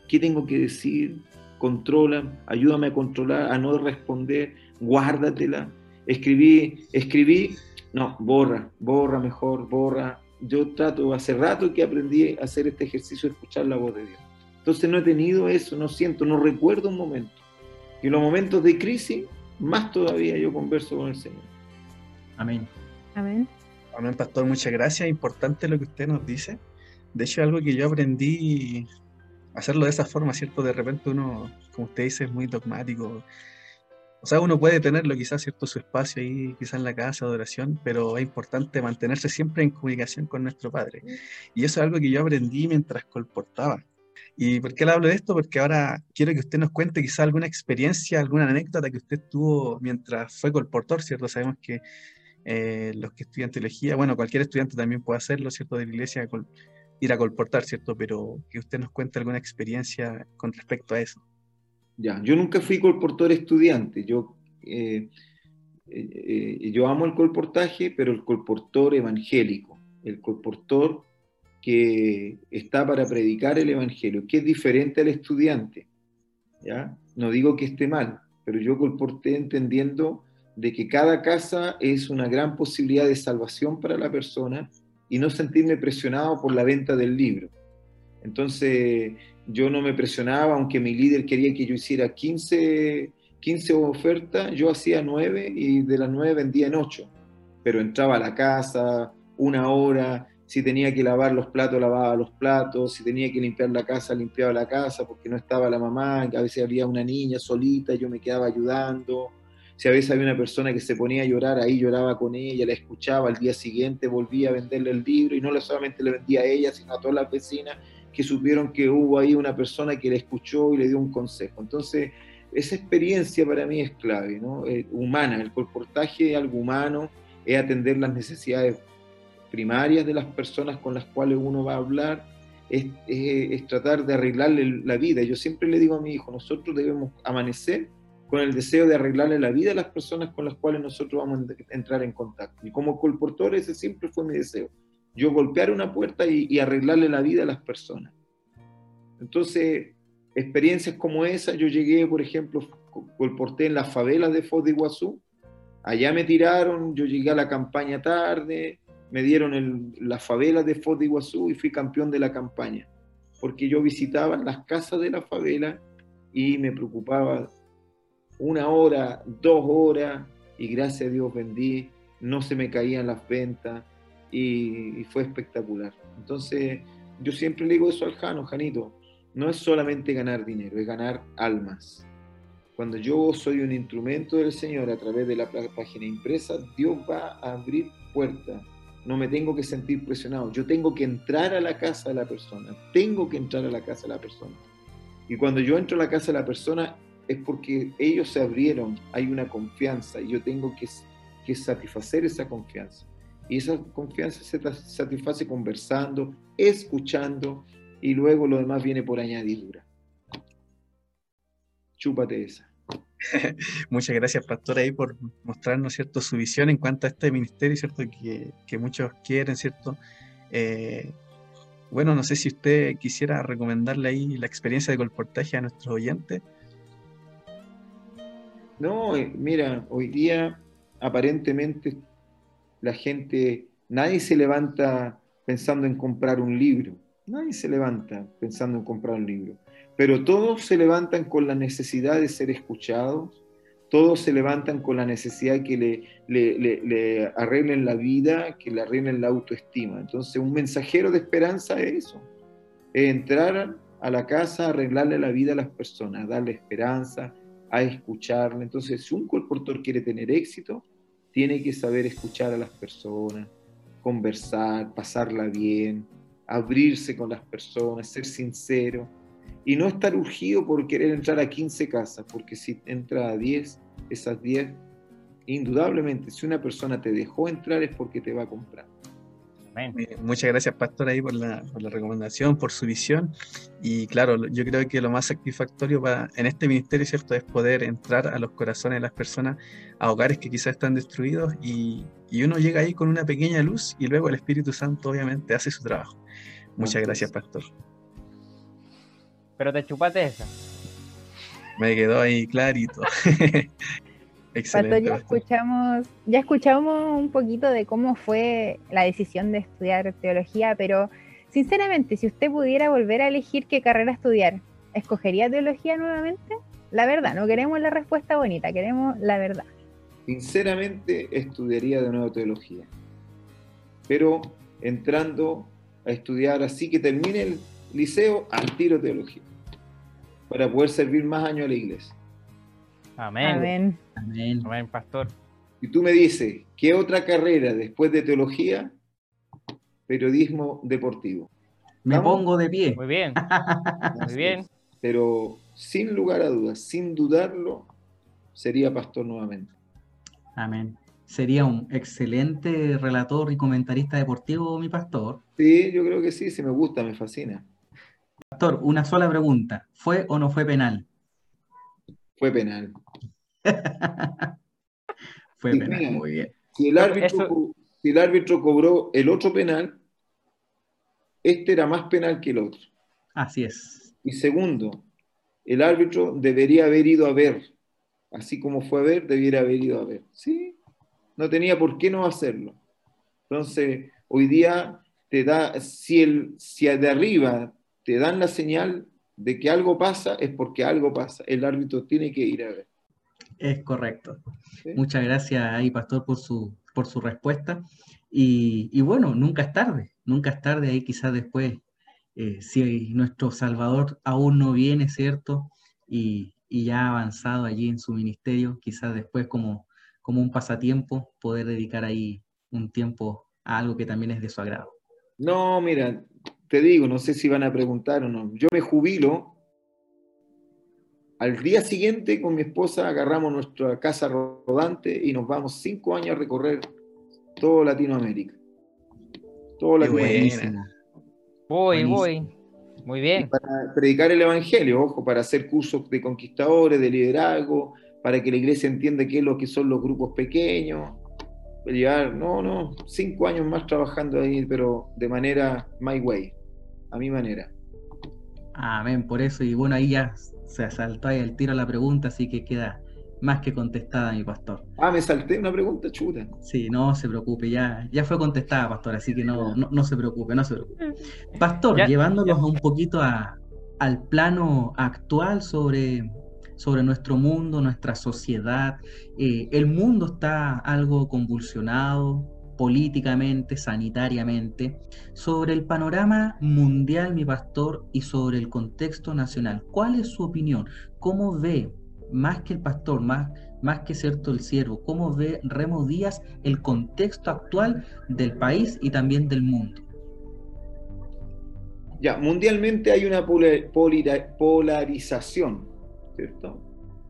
¿Qué tengo que decir? Controla, ayúdame a controlar, a no responder, guárdatela. Escribí, escribí, no, borra, borra mejor, borra, yo trato, hace rato que aprendí a hacer este ejercicio de escuchar la voz de Dios. Entonces no he tenido eso, no siento, no recuerdo un momento. Y en los momentos de crisis, más todavía yo converso con el Señor. Amén. Amén. Amén, pastor, muchas gracias. Importante lo que usted nos dice. De hecho, algo que yo aprendí a hacerlo de esa forma, ¿cierto? De repente uno, como usted dice, es muy dogmático, o sea, uno puede tenerlo quizás, ¿cierto? Su espacio ahí, quizás en la casa de oración, pero es importante mantenerse siempre en comunicación con nuestro Padre. Y eso es algo que yo aprendí mientras colportaba. ¿Y por qué le hablo de esto? Porque ahora quiero que usted nos cuente quizás alguna experiencia, alguna anécdota que usted tuvo mientras fue colportor, ¿cierto? Sabemos que eh, los que estudian teología, bueno, cualquier estudiante también puede hacerlo, ¿cierto? De la iglesia, ir a colportar, ¿cierto? Pero que usted nos cuente alguna experiencia con respecto a eso. Ya, yo nunca fui colportor estudiante, yo, eh, eh, eh, yo amo el colportaje, pero el colportor evangélico, el colportor que está para predicar el evangelio, que es diferente al estudiante. ¿ya? No digo que esté mal, pero yo colporté entendiendo de que cada casa es una gran posibilidad de salvación para la persona y no sentirme presionado por la venta del libro. Entonces, yo no me presionaba, aunque mi líder quería que yo hiciera 15, 15 ofertas, yo hacía 9 y de las 9 vendía en 8. Pero entraba a la casa, una hora, si tenía que lavar los platos, lavaba los platos, si tenía que limpiar la casa, limpiaba la casa porque no estaba la mamá, a veces había una niña solita, yo me quedaba ayudando. Si a veces había una persona que se ponía a llorar, ahí lloraba con ella, la escuchaba, al día siguiente volvía a venderle el libro y no solamente le vendía a ella, sino a todas las vecinas que supieron que hubo ahí una persona que le escuchó y le dio un consejo. Entonces, esa experiencia para mí es clave, ¿no? Eh, humana, el colportaje es algo humano, es atender las necesidades primarias de las personas con las cuales uno va a hablar, es, tratar de arreglarle la vida. Yo siempre le digo a mi hijo, nosotros debemos amanecer con el deseo de arreglarle la vida a las personas con las cuales nosotros vamos a entrar en contacto. Y como colportor ese siempre fue mi deseo, yo golpear una puerta y, arreglarle la vida a las personas. Entonces, experiencias como esa, yo llegué, por ejemplo, colporté en las favelas de Foz de Iguazú, allá me tiraron, yo llegué a la campaña tarde, me dieron las favelas de Foz de Iguazú y fui campeón de la campaña, porque yo visitaba las casas de la favela y me preocupaba una hora, dos horas, y gracias a Dios vendí, no se me caían las ventas, y, fue espectacular. Entonces, yo siempre le digo eso al Jano, Janito, no es solamente ganar dinero, es ganar almas. Cuando yo soy un instrumento del Señor a través de la página impresa, Dios va a abrir puertas. No me tengo que sentir presionado. Yo tengo que entrar a la casa de la persona. Tengo que entrar a la casa de la persona. Y cuando yo entro a la casa de la persona es porque ellos se abrieron, hay una confianza y yo tengo que, que satisfacer esa confianza. Y esa confianza se satisface conversando, escuchando y luego lo demás viene por añadidura. Chúpate esa. Muchas gracias, Pastor, ahí por mostrarnos, ¿cierto?, su visión en cuanto a este ministerio, ¿cierto?, que, muchos quieren, ¿cierto? Eh, bueno, no sé si usted quisiera recomendarle ahí la experiencia de colportaje a nuestros oyentes. No, eh, mira, hoy día aparentemente la gente, nadie se levanta pensando en comprar un libro, nadie se levanta pensando en comprar un libro, pero todos se levantan con la necesidad de ser escuchados, todos se levantan con la necesidad de que le, le, arreglen la vida, que le arreglen la autoestima. Entonces, un mensajero de esperanza es eso, es entrar a la casa, arreglarle la vida a las personas, darle esperanza, a escucharle. Entonces, si un colportor quiere tener éxito, tiene que saber escuchar a las personas, conversar, pasarla bien, abrirse con las personas, ser sincero y no estar urgido por querer entrar a 15 casas, porque si entra a 10, esas 10, indudablemente, si una persona te dejó entrar es porque te va a comprar. Eh, muchas gracias, Pastor, ahí por la, recomendación, por su visión. Y claro, yo creo que lo más satisfactorio para, en este ministerio, ¿cierto?, es poder entrar a los corazones de las personas, a hogares que quizás están destruidos, y, uno llega ahí con una pequeña luz y luego el Espíritu Santo, obviamente, hace su trabajo. Muchas gracias, Pastor. Pero te chupaste esa. Me quedó ahí clarito. Excelente. ya escuchamos, ya escuchamos un poquito de cómo fue la decisión de estudiar teología, pero sinceramente, si usted pudiera volver a elegir qué carrera estudiar, ¿escogería teología nuevamente? La verdad, no queremos la respuesta bonita, queremos la verdad. Sinceramente, estudiaría de nuevo teología, pero entrando a estudiar así que termine el liceo, al tiro teología, para poder servir más años a la iglesia. Amén. Amén. Amén. pastor. Y tú me dices, ¿qué otra carrera después de teología? Periodismo deportivo. Me pongo de pie. Muy bien. Muy bien. Pero sin lugar a dudas, sin dudarlo, sería pastor nuevamente. Amén. Sería un excelente relator y comentarista deportivo, mi pastor. Sí, yo creo que sí, sí me gusta, me fascina. Pastor, una sola pregunta. ¿Fue o no fue penal? Fue penal. Fue penal, muy bien. Si el, árbitro, cobró el otro penal, este era más penal que el otro. Así es. Y segundo, el árbitro debería haber ido a ver, así como fue a ver, debiera haber ido a ver. Sí, no tenía por qué no hacerlo. Entonces, hoy día te da, si, el, si de arriba te dan la señal de que algo pasa, es porque algo pasa. El árbitro tiene que ir a ver. Es correcto. Muchas gracias ahí, Pastor, por su, por su respuesta. Y, bueno, nunca es tarde, nunca es tarde ahí quizás después, eh, si nuestro Salvador aún no viene, ¿cierto? Y, ya ha avanzado allí en su ministerio, quizás después como, como un pasatiempo, poder dedicar ahí un tiempo a algo que también es de su agrado. No, mira, te digo, no sé si van a preguntar o no, yo me jubilo al día siguiente con mi esposa agarramos nuestra casa rodante y nos vamos cinco años a recorrer todo Latinoamérica. Todo Latinoamérica. Voy, voy. Muy bien. para predicar el Evangelio, ojo, para hacer cursos de conquistadores, de liderazgo, para que la iglesia entienda qué es lo que son los grupos pequeños. Llevar, no, no, cinco años más trabajando ahí, pero de manera my way, a mi manera. Amén, por eso, y bueno, ahí ya se saltó ahí el tiro a la pregunta, así que queda más que contestada, mi pastor. Ah, me salté una pregunta chuta. Sí, no se preocupe, ya, ya fue contestada, pastor, así que no, no, se preocupe, no se preocupe. Pastor, llevándolos un poquito a, al plano actual sobre, sobre nuestro mundo, nuestra sociedad, eh, el mundo está algo convulsionado, políticamente, sanitariamente, sobre el panorama mundial, mi pastor, y sobre el contexto nacional. ¿Cuál es su opinión? ¿Cómo ve, más que el pastor, más, más que cierto el siervo, cómo ve Remo Díaz el contexto actual del país y también del mundo? Ya, mundialmente hay una polarización, ¿cierto?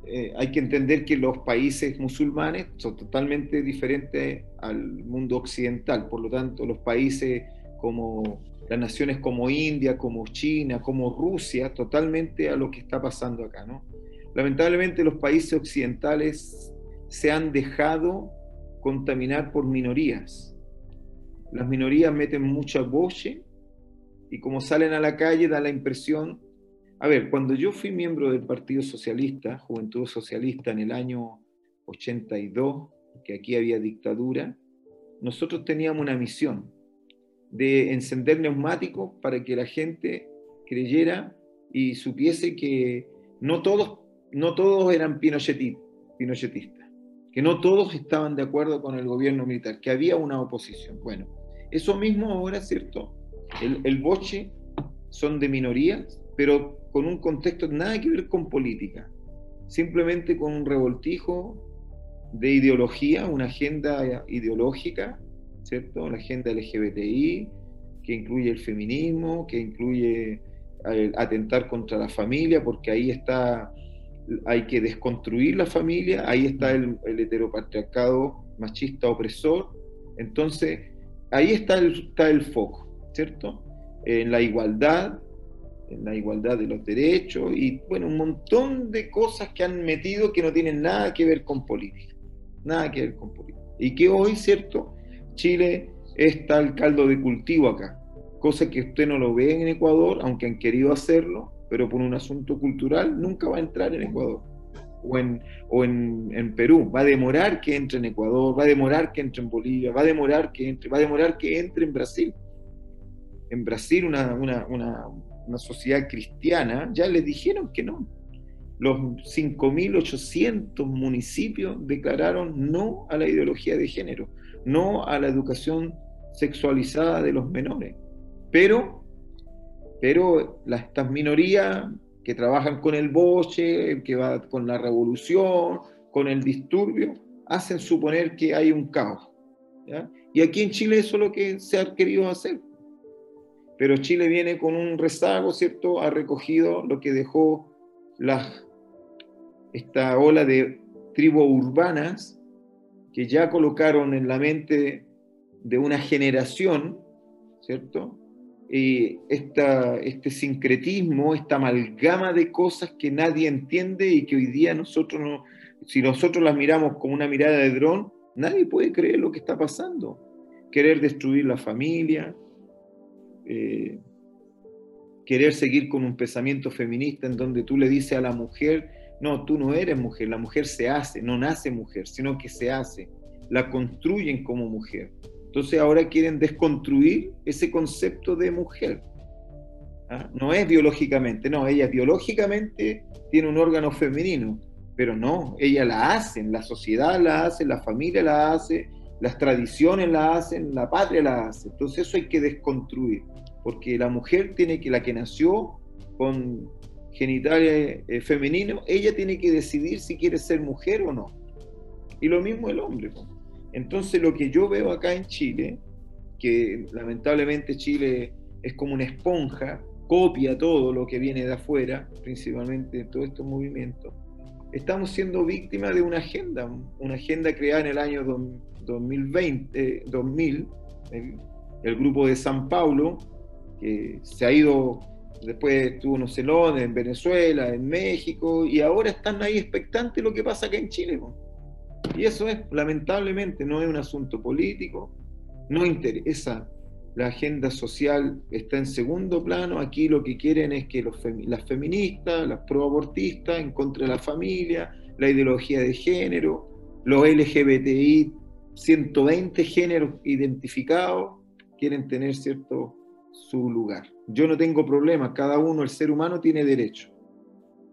Eh, hay que entender que los países musulmanes son totalmente diferentes al mundo occidental, por lo tanto los países como las naciones como India, como China, como Rusia, totalmente a lo que está pasando acá, ¿no? Lamentablemente los países occidentales se han dejado contaminar por minorías. Las minorías meten mucha boche y como salen a la calle da la impresión a ver, cuando yo fui miembro del Partido Socialista, Juventud Socialista, en el año 82, que aquí había dictadura, nosotros teníamos una misión de encender neumáticos para que la gente creyera y supiese que no todos, no todos eran pinochetistas, que no todos estaban de acuerdo con el gobierno militar, que había una oposición. Bueno, eso mismo ahora, ¿cierto? El, el boche son de minorías, pero con un contexto nada que ver con política, simplemente con un revoltijo de ideología, una agenda ideológica, ¿cierto? La agenda LGBTI, que incluye el feminismo, que incluye atentar contra la familia, porque ahí está, hay que desconstruir la familia, ahí está el, heteropatriarcado machista opresor, entonces ahí está el, está el foco, ¿cierto? En la igualdad, la igualdad de los derechos y, bueno, un montón de cosas que han metido que no tienen nada que ver con política, nada que ver con política. Y que hoy, ¿cierto? Chile está el caldo de cultivo acá, cosa que usted no lo ve en Ecuador, aunque han querido hacerlo, pero por un asunto cultural nunca va a entrar en Ecuador. O, en, o en, Perú, va a demorar que entre en Ecuador, va a demorar que entre en Bolivia, va a demorar que entre, va a demorar que entre en Brasil. En Brasil una, una, una una sociedad cristiana, ya les dijeron que no. Los 5.800 municipios declararon no a la ideología de género, no a la educación sexualizada de los menores. Pero, pero las, estas minorías que trabajan con el boche, que va con la revolución, con el disturbio, hacen suponer que hay un caos. Y aquí en Chile eso es lo que se ha querido hacer pero Chile viene con un rezago, ¿cierto? Ha recogido lo que dejó esta ola de tribus urbanas que ya colocaron en la mente de una generación, ¿cierto? Y esta, este sincretismo, esta amalgama de cosas que nadie entiende y que hoy día nosotros no, si nosotros las miramos con una mirada de dron, nadie puede creer lo que está pasando. Querer destruir la familia, eh, querer seguir con un pensamiento feminista en donde tú le dices a la mujer, no, tú no eres mujer, la mujer se hace, no nace mujer, sino que se hace, la construyen como mujer. Entonces ahora quieren desconstruir ese concepto de mujer. ¿ah? No es biológicamente, no, ella biológicamente tiene un órgano femenino, pero no, ella la hace, la sociedad la hace, la familia la hace, las tradiciones la hacen, la patria la hace. Entonces eso hay que desconstruir, porque la mujer tiene que, la que nació con genitales eh, femeninos, ella tiene que decidir si quiere ser mujer o no. Y lo mismo el hombre. Entonces lo que yo veo acá en Chile, que lamentablemente Chile es como una esponja, copia todo lo que viene de afuera, principalmente todos estos movimientos, estamos siendo víctimas de una agenda, una agenda creada en el año 2020, 2000, el, grupo de San Paulo, que se ha ido, después tuvo unos celones en Venezuela, en México, y ahora están ahí expectantes lo que pasa acá en Chile. Y eso es, lamentablemente, no es un asunto político, no interesa. La agenda social está en segundo plano. Aquí lo que quieren es que las feministas, las proabortistas, en contra de la familia, la ideología de género, los LGBTI 120 géneros identificados quieren tener cierto su lugar. Yo no tengo problema, cada uno, el ser humano tiene derecho,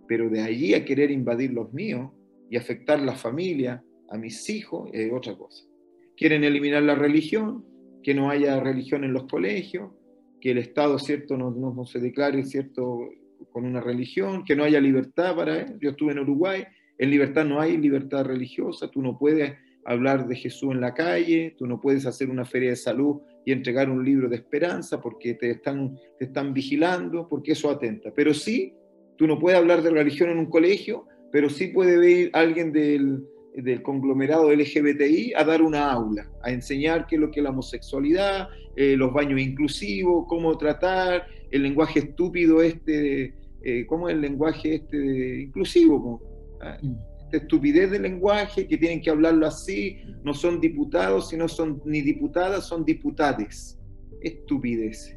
pero de allí a querer invadir los míos y afectar la familia, a mis hijos, es otra cosa. quieren eliminar la religión, que no haya religión en los colegios, que el Estado, ¿cierto?, no, no, se declare, ¿cierto?, con una religión, que no haya libertad para él. Yo estuve en Uruguay, en libertad no hay libertad religiosa, tú no puedes hablar de Jesús en la calle, tú no puedes hacer una feria de salud y entregar un libro de esperanza porque te están, te están vigilando, porque eso atenta. Pero sí, tú no puedes hablar de religión en un colegio, pero sí puede ver alguien del, del conglomerado LGBTI a dar una aula, a enseñar qué es lo que es la homosexualidad, eh, los baños inclusivos, cómo tratar, el lenguaje estúpido este, eh, cómo es el lenguaje este inclusivo, ah, mm. esta estupidez del lenguaje, que tienen que hablarlo así, no son diputados, sino son ni diputadas, son diputades. Estupidez.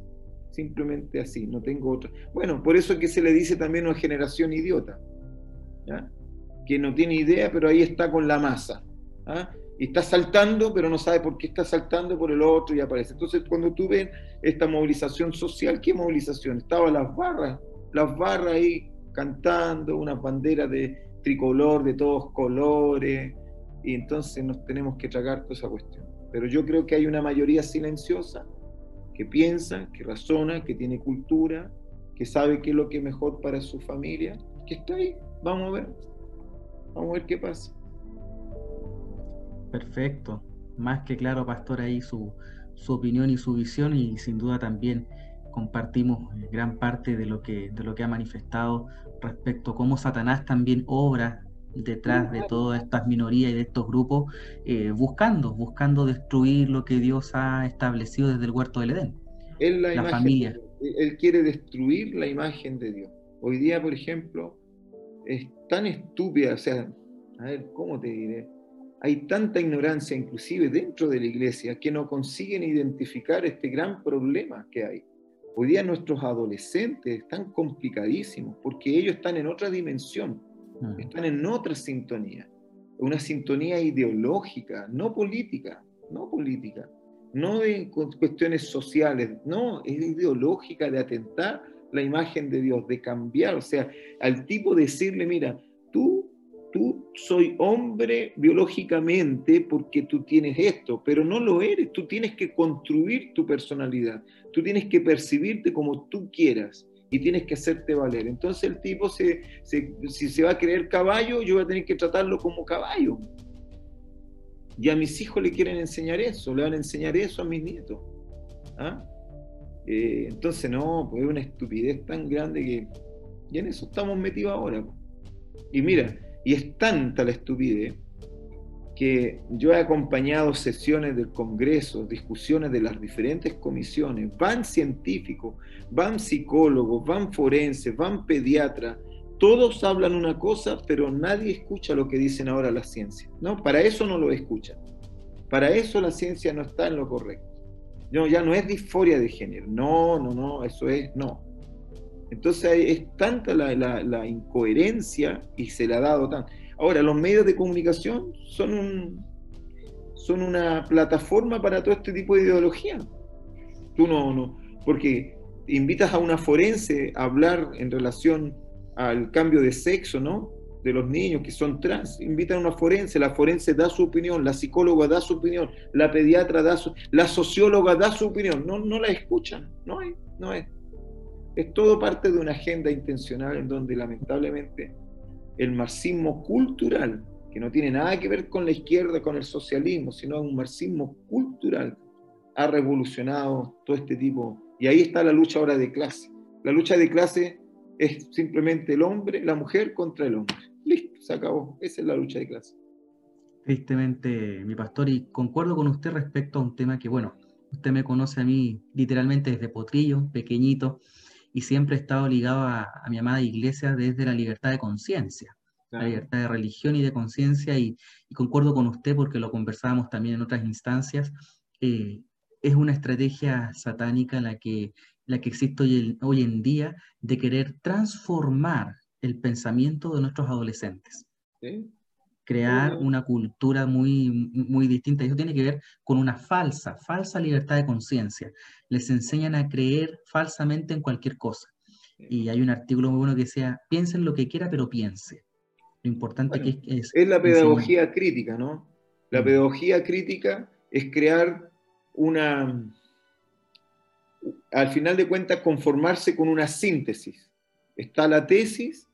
Simplemente así, no tengo otra. Bueno, por eso es que se le dice también una generación idiota. ¿ya? Que no tiene idea, pero ahí está con la masa. ¿ah? Y está saltando, pero no sabe por qué está saltando por el otro y aparece. Entonces, cuando tú ves esta movilización social, ¿qué movilización? Estaban las barras, las barras ahí cantando, una bandera de tricolor de todos colores, y entonces nos tenemos que tragar toda esa cuestión. Pero yo creo que hay una mayoría silenciosa que piensa, que razona, que tiene cultura, que sabe qué es lo que es mejor para su familia, que está ahí. Vamos a ver. Vamos a ver qué pasa. Perfecto. Más que claro, Pastor, ahí su, su opinión y su visión y sin duda también compartimos gran parte de lo que, de lo que ha manifestado respecto a cómo Satanás también obra detrás de todas estas minorías y de estos grupos, eh, buscando, buscando destruir lo que Dios ha establecido desde el huerto del Edén. la, familia. él quiere destruir la imagen de Dios. Hoy día, por ejemplo, es tan estúpida, o sea, a ver, ¿cómo te diré? Hay tanta ignorancia, inclusive dentro de la iglesia, que no consiguen identificar este gran problema que hay. Hoy día nuestros adolescentes están complicadísimos porque ellos están en otra dimensión, mm. están en otra sintonía, una sintonía ideológica, no política, no política, no de cuestiones sociales, no, es ideológica de atentar la imagen de Dios, de cambiar, o sea, al tipo decirle, mira, tú, tú soy hombre biológicamente porque tú tienes esto, pero no lo eres, tú tienes que construir tu personalidad, tú tienes que percibirte como tú quieras y tienes que hacerte valer. Entonces el tipo, se, si se va a creer caballo, yo voy a tener que tratarlo como caballo. Y a mis hijos le quieren enseñar eso, le van a enseñar eso a mis nietos. ¿Ah? Eh, entonces, no, pues es una estupidez tan grande que. Y en eso estamos metidos ahora. Y mira, y es tanta la estupidez que yo he acompañado sesiones del Congreso, discusiones de las diferentes comisiones, van científicos, van psicólogos, van forenses, van pediatras, todos hablan una cosa, pero nadie escucha lo que dicen ahora la ciencia. ¿no? Para eso no lo escuchan. Para eso la ciencia no está en lo correcto. No, ya no es disforia de género. No, no, no, eso es, no. Entonces es tanta la, incoherencia y se le ha dado tan. Ahora, los medios de comunicación son, un, son una plataforma para todo este tipo de ideología. Tú no, no, porque invitas a una forense a hablar en relación al cambio de sexo, ¿no? De los niños que son trans, invitan a una forense, la forense da su opinión, la psicóloga da su opinión, la pediatra da su, la socióloga da su opinión, no, no la escuchan, no hay, no es. Es todo parte de una agenda intencional en donde lamentablemente el marxismo cultural, que no tiene nada que ver con la izquierda, con el socialismo, sino un marxismo cultural, ha revolucionado todo este tipo. Y ahí está la lucha ahora de clase. La lucha de clase es simplemente el hombre, la mujer contra el hombre. Se acabó. Esa es la lucha de clase. Tristemente, mi pastor, y concuerdo con usted respecto a un tema que, bueno, usted me conoce a mí literalmente desde potrillo, pequeñito, y siempre he estado ligado a, mi amada iglesia desde la libertad de conciencia, la libertad de religión y de conciencia, y, concuerdo con usted porque lo conversábamos también en otras instancias. Eh, es una estrategia satánica la que, la que existe hoy, hoy en día de querer transformar el pensamiento de nuestros adolescentes. Crear una cultura muy, muy distinta. Eso tiene que ver con una falsa, falsa libertad de conciencia. Les enseñan a creer falsamente en cualquier cosa. Y hay un artículo muy bueno que decía, piensen lo que quiera, pero piense. Lo importante que es... Es la pedagogía crítica, ¿no? La mm. pedagogía crítica es crear una, al final de cuentas, conformarse con una síntesis. Está la tesis,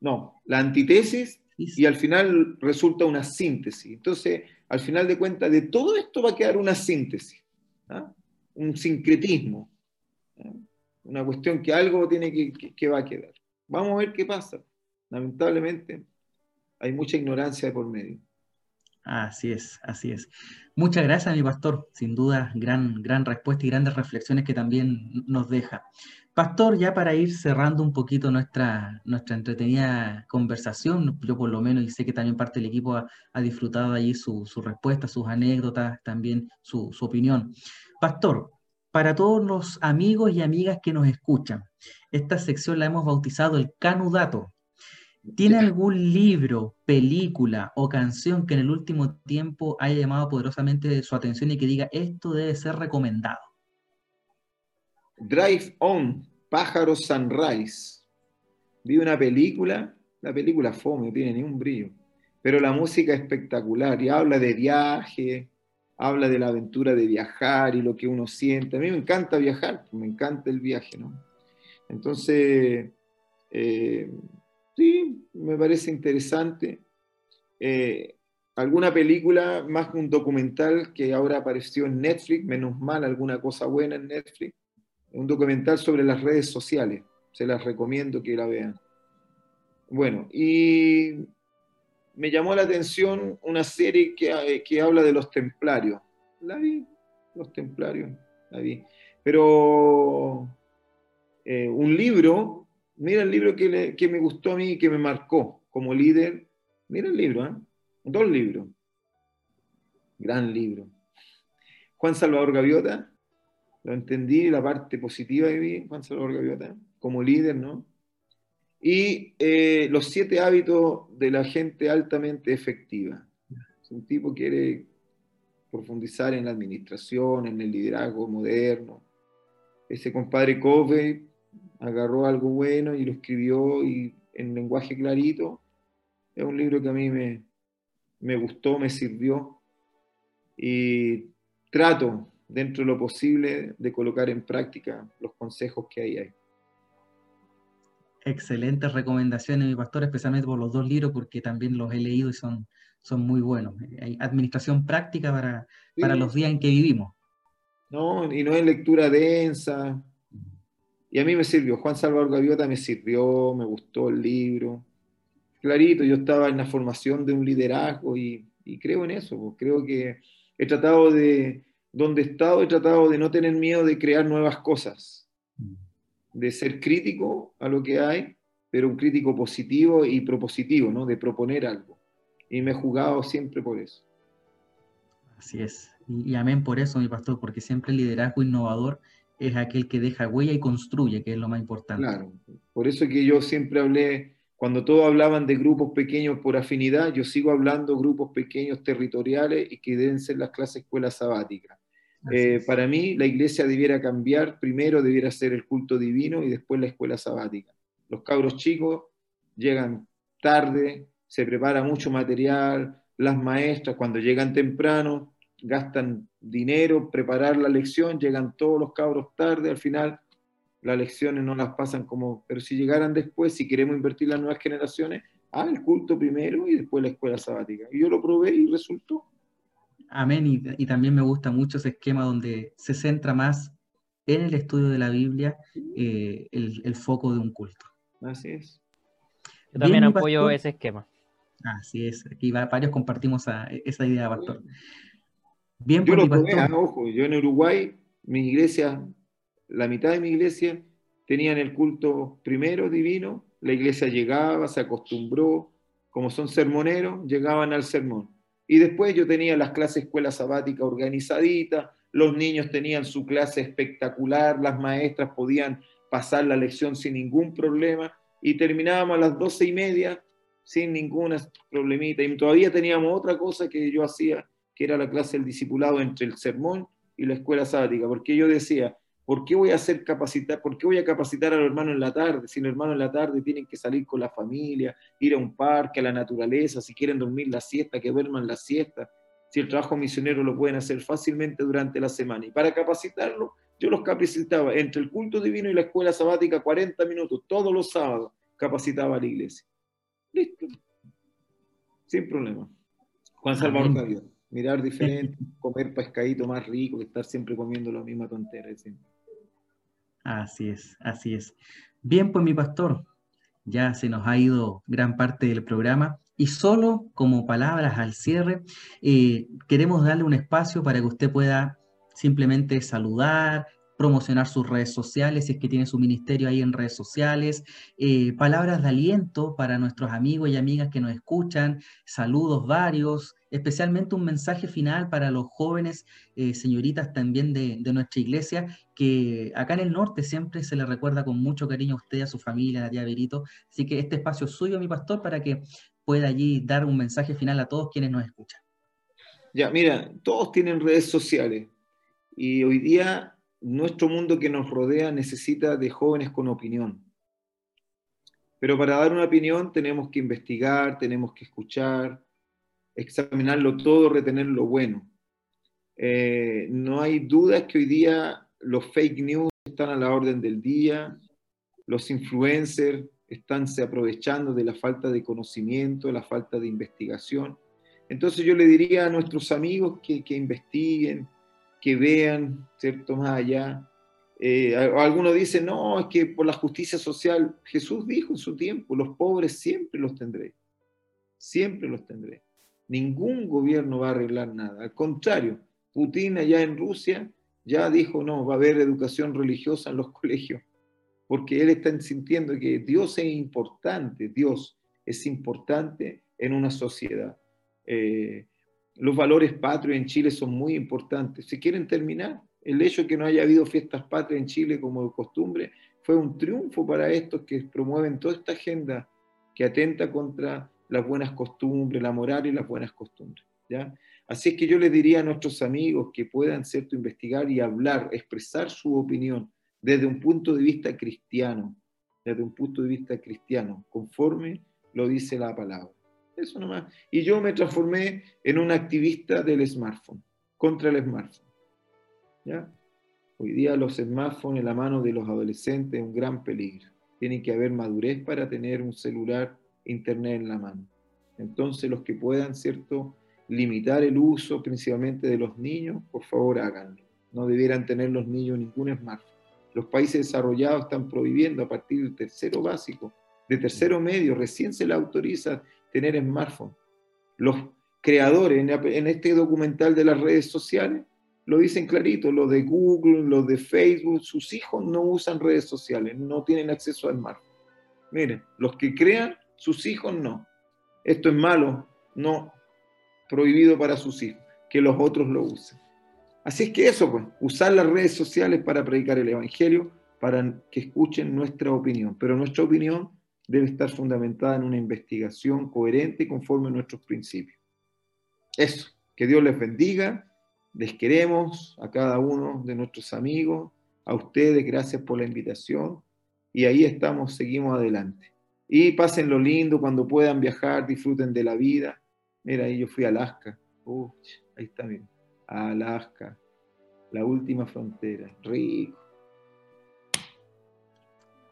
no, la antitesis y al final resulta una síntesis. Entonces, al final de cuentas, de todo esto va a quedar una síntesis, ¿ah? un sincretismo, ¿ah? una cuestión que algo tiene que, que va a quedar. Vamos a ver qué pasa. Lamentablemente, hay mucha ignorancia de por medio. Así es, así es. Muchas gracias, mi pastor. Sin duda, gran, gran respuesta y grandes reflexiones que también nos deja. Pastor, ya para ir cerrando un poquito nuestra, nuestra entretenida conversación, yo por lo menos, y sé que también parte del equipo ha, disfrutado allí su, su, respuesta, sus anécdotas, también su, su opinión. Pastor, para todos los amigos y amigas que nos escuchan, esta sección la hemos bautizado el Canudato. ¿Tiene algún libro, película o canción que en el último tiempo haya llamado poderosamente su atención y que diga esto debe ser recomendado? Drive On, Pájaro Sunrise. Vi una película, la película fome, no tiene ni un brillo, pero la música es espectacular y habla de viaje, habla de la aventura de viajar y lo que uno siente. A mí me encanta viajar, me encanta el viaje, ¿no? Entonces, eh, sí, me parece interesante. Eh, alguna película, más que un documental que ahora apareció en Netflix, menos mal, alguna cosa buena en Netflix, un documental sobre las redes sociales. Se las recomiendo que la vean. Bueno, y me llamó la atención una serie que, que habla de los templarios. La vi, los templarios, la vi. Pero eh, un libro, mira el libro que, que, me gustó a mí y que me marcó como líder. Mira el libro, ¿eh? dos libros. Gran libro. Juan Salvador Gaviota, lo entendí, la parte positiva de mí, Juan Salvador Gaviota, como líder, ¿no? Y eh, los siete hábitos de la gente altamente efectiva. un tipo que quiere profundizar en la administración, en el liderazgo moderno. Ese compadre Covey agarró algo bueno y lo escribió y en lenguaje clarito. Es un libro que a mí me, me gustó, me sirvió y trato dentro de lo posible de colocar en práctica los consejos que ahí hay. Excelentes recomendaciones, mi pastor, especialmente por los dos libros, porque también los he leído y son, son muy buenos. Hay administración práctica para, para los días en que vivimos. No, y no es lectura densa. Y a mí me sirvió. Juan Salvador Gaviota me sirvió, me gustó el libro. Clarito, yo estaba en la formación de un liderazgo y, y creo en eso. Pues. Creo que he tratado de, donde he estado, he tratado de no tener miedo de crear nuevas cosas, de ser crítico a lo que hay, pero un crítico positivo y propositivo, ¿no? De proponer algo. Y me he jugado siempre por eso. Así es. Y, amén por eso, mi pastor, porque siempre el liderazgo innovador es aquel que deja huella y construye, que es lo más importante. Claro, por eso que yo siempre hablé, cuando todos hablaban de grupos pequeños por afinidad, yo sigo hablando grupos pequeños territoriales y que deben ser las clases escuelas sabáticas. Eh, para mí, la iglesia debiera cambiar, primero debiera ser el culto divino y después la escuela sabática. Los cabros chicos llegan tarde, se prepara mucho material, las maestras cuando llegan temprano gastan dinero, preparar la lección, llegan todos los cabros tarde, al final las lecciones no las pasan como, pero si llegaran después, si queremos invertir las nuevas generaciones, ah, el culto primero y después la escuela sabática. Y yo lo probé y resultó. Amén. Y, también me gusta mucho ese esquema donde se centra más en el estudio de la Biblia eh, el, foco de un culto. Así es. Yo también apoyo ese esquema. Así es. Aquí varios compartimos esa idea, pastor. Bien, yo pues, lo ojo, yo en Uruguay, mi iglesia, la mitad de mi iglesia tenían el culto primero divino, la iglesia llegaba, se acostumbró, como son sermoneros, llegaban al sermón. Y después yo tenía las clases escuela sabática organizadita, los niños tenían su clase espectacular, las maestras podían pasar la lección sin ningún problema y terminábamos a las doce y media sin ninguna problemita. Y todavía teníamos otra cosa que yo hacía, que era la clase del discipulado entre el sermón y la escuela sabática, porque yo decía, ¿Por qué voy a hacer capacitar, por qué voy a capacitar a los hermanos en la tarde? Si los hermanos en la tarde tienen que salir con la familia, ir a un parque, a la naturaleza, si quieren dormir la siesta, que duerman la siesta. si el trabajo misionero lo pueden hacer fácilmente durante la semana. Y para capacitarlo, yo los capacitaba entre el culto divino y la escuela sabática 40 minutos, todos los sábados, capacitaba a la iglesia. Listo. Sin problema. Juan Salvador Mirar diferente, comer pescadito más rico que estar siempre comiendo la misma tontera. Así es, así es. Bien, pues mi pastor, ya se nos ha ido gran parte del programa. Y solo como palabras al cierre, eh, queremos darle un espacio para que usted pueda simplemente saludar, promocionar sus redes sociales, si es que tiene su ministerio ahí en redes sociales, eh, palabras de aliento para nuestros amigos y amigas que nos escuchan, saludos varios, especialmente un mensaje final para los jóvenes, eh, señoritas también de, nuestra iglesia, que acá en el norte siempre se le recuerda con mucho cariño a usted, a su familia, a Berito. Así que este espacio es suyo, mi pastor, para que pueda allí dar un mensaje final a todos quienes nos escuchan. Ya, mira, todos tienen redes sociales y hoy día nuestro mundo que nos rodea necesita de jóvenes con opinión. Pero para dar una opinión tenemos que investigar, tenemos que escuchar, examinarlo todo, retener lo bueno. Eh, no hay dudas que hoy día los fake news están a la orden del día, los influencers, están se aprovechando de la falta de conocimiento, la falta de investigación. Entonces yo le diría a nuestros amigos que investiguen, que vean, ¿cierto? Más allá. Eh, algunos dicen, no, es que por la justicia social, Jesús dijo en su tiempo, los pobres siempre los tendré, siempre los tendré. Ningún gobierno va a arreglar nada. Al contrario, Putin allá en Rusia ya dijo, no, va a haber educación religiosa en los colegios porque él está sintiendo que Dios es importante, Dios es importante en una sociedad. Eh, los valores patrios en Chile son muy importantes. Si quieren terminar, el hecho de que no haya habido fiestas patrias en Chile como de costumbre fue un triunfo para estos que promueven toda esta agenda que atenta contra las buenas costumbres, la moral y las buenas costumbres. ¿ya? Así es que yo les diría a nuestros amigos que puedan cierto investigar y hablar, expresar su opinión, desde un punto de vista cristiano, desde un punto de vista cristiano, conforme lo dice la palabra. Eso nomás. Y yo me transformé en un activista del smartphone, contra el smartphone. ¿Ya? Hoy día los smartphones en la mano de los adolescentes es un gran peligro. Tiene que haber madurez para tener un celular, internet en la mano. Entonces los que puedan, ¿cierto?, limitar el uso principalmente de los niños, por favor háganlo. No debieran tener los niños ningún smartphone. Los países desarrollados están prohibiendo a partir del tercero básico, de tercero medio, recién se le autoriza tener smartphone. Los creadores en este documental de las redes sociales lo dicen clarito, los de Google, los de Facebook, sus hijos no usan redes sociales, no tienen acceso al smartphone. Miren, los que crean, sus hijos no. Esto es malo, no prohibido para sus hijos, que los otros lo usen. Así es que eso, pues, usar las redes sociales para predicar el Evangelio, para que escuchen nuestra opinión. Pero nuestra opinión debe estar fundamentada en una investigación coherente y conforme a nuestros principios. Eso, que Dios les bendiga, les queremos a cada uno de nuestros amigos, a ustedes, gracias por la invitación. Y ahí estamos, seguimos adelante. Y pasen lo lindo cuando puedan viajar, disfruten de la vida. Mira, yo fui a Alaska. ahí está, bien. Alaska, la última frontera. Rico.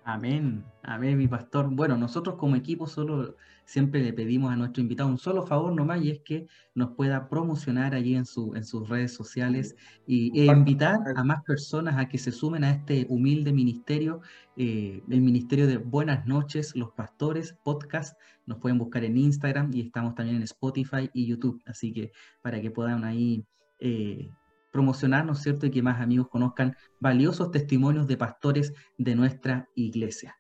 Amén, amén, mi pastor. Bueno, nosotros como equipo solo siempre le pedimos a nuestro invitado un solo favor nomás y es que nos pueda promocionar allí en, su, en sus redes sociales y, e invitar a más personas a que se sumen a este humilde ministerio, eh, el Ministerio de Buenas noches, los pastores, podcast. Nos pueden buscar en Instagram y estamos también en Spotify y YouTube. Así que para que puedan ahí eh, promocionar, ¿no es cierto?, y que más amigos conozcan valiosos testimonios de pastores de nuestra iglesia.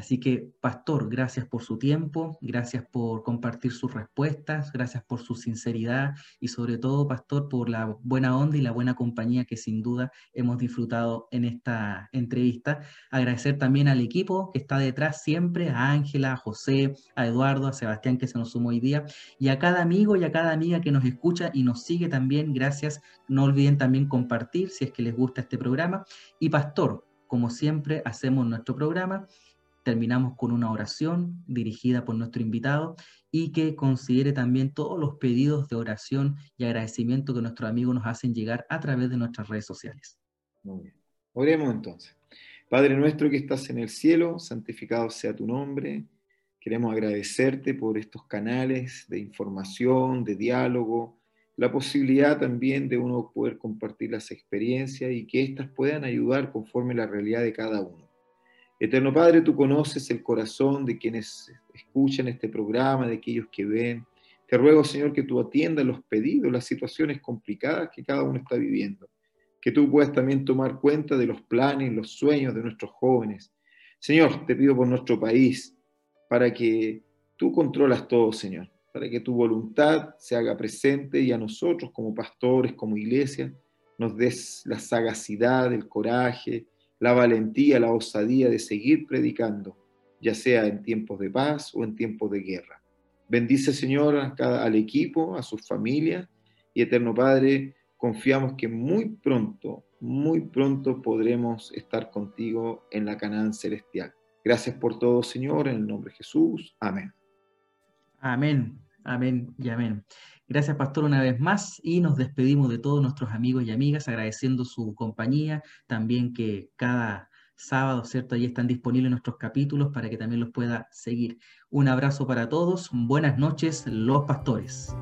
Así que, pastor, gracias por su tiempo, gracias por compartir sus respuestas, gracias por su sinceridad y sobre todo, pastor, por la buena onda y la buena compañía que sin duda hemos disfrutado en esta entrevista. Agradecer también al equipo que está detrás siempre, a Ángela, a José, a Eduardo, a Sebastián que se nos sumó hoy día y a cada amigo y a cada amiga que nos escucha y nos sigue también. Gracias. No olviden también compartir si es que les gusta este programa. Y pastor, como siempre hacemos nuestro programa terminamos con una oración dirigida por nuestro invitado y que considere también todos los pedidos de oración y agradecimiento que nuestros amigos nos hacen llegar a través de nuestras redes sociales. Muy bien. Oremos entonces. Padre nuestro que estás en el cielo, santificado sea tu nombre. Queremos agradecerte por estos canales de información, de diálogo, la posibilidad también de uno poder compartir las experiencias y que éstas puedan ayudar conforme la realidad de cada uno. Eterno Padre, tú conoces el corazón de quienes escuchan este programa, de aquellos que ven. Te ruego, Señor, que tú atiendas los pedidos, las situaciones complicadas que cada uno está viviendo. Que tú puedas también tomar cuenta de los planes, los sueños de nuestros jóvenes. Señor, te pido por nuestro país, para que tú controlas todo, Señor, para que tu voluntad se haga presente y a nosotros como pastores, como iglesia, nos des la sagacidad, el coraje, la valentía, la osadía de seguir predicando, ya sea en tiempos de paz o en tiempos de guerra. Bendice, Señor, al equipo, a sus familias y Eterno Padre, confiamos que muy pronto, muy pronto podremos estar contigo en la Canaán celestial. Gracias por todo, Señor, en el nombre de Jesús. Amén. Amén, amén y amén. Gracias, Pastor, una vez más y nos despedimos de todos nuestros amigos y amigas, agradeciendo su compañía, también que cada sábado, ¿cierto? Allí están disponibles nuestros capítulos para que también los pueda seguir. Un abrazo para todos, buenas noches, los pastores.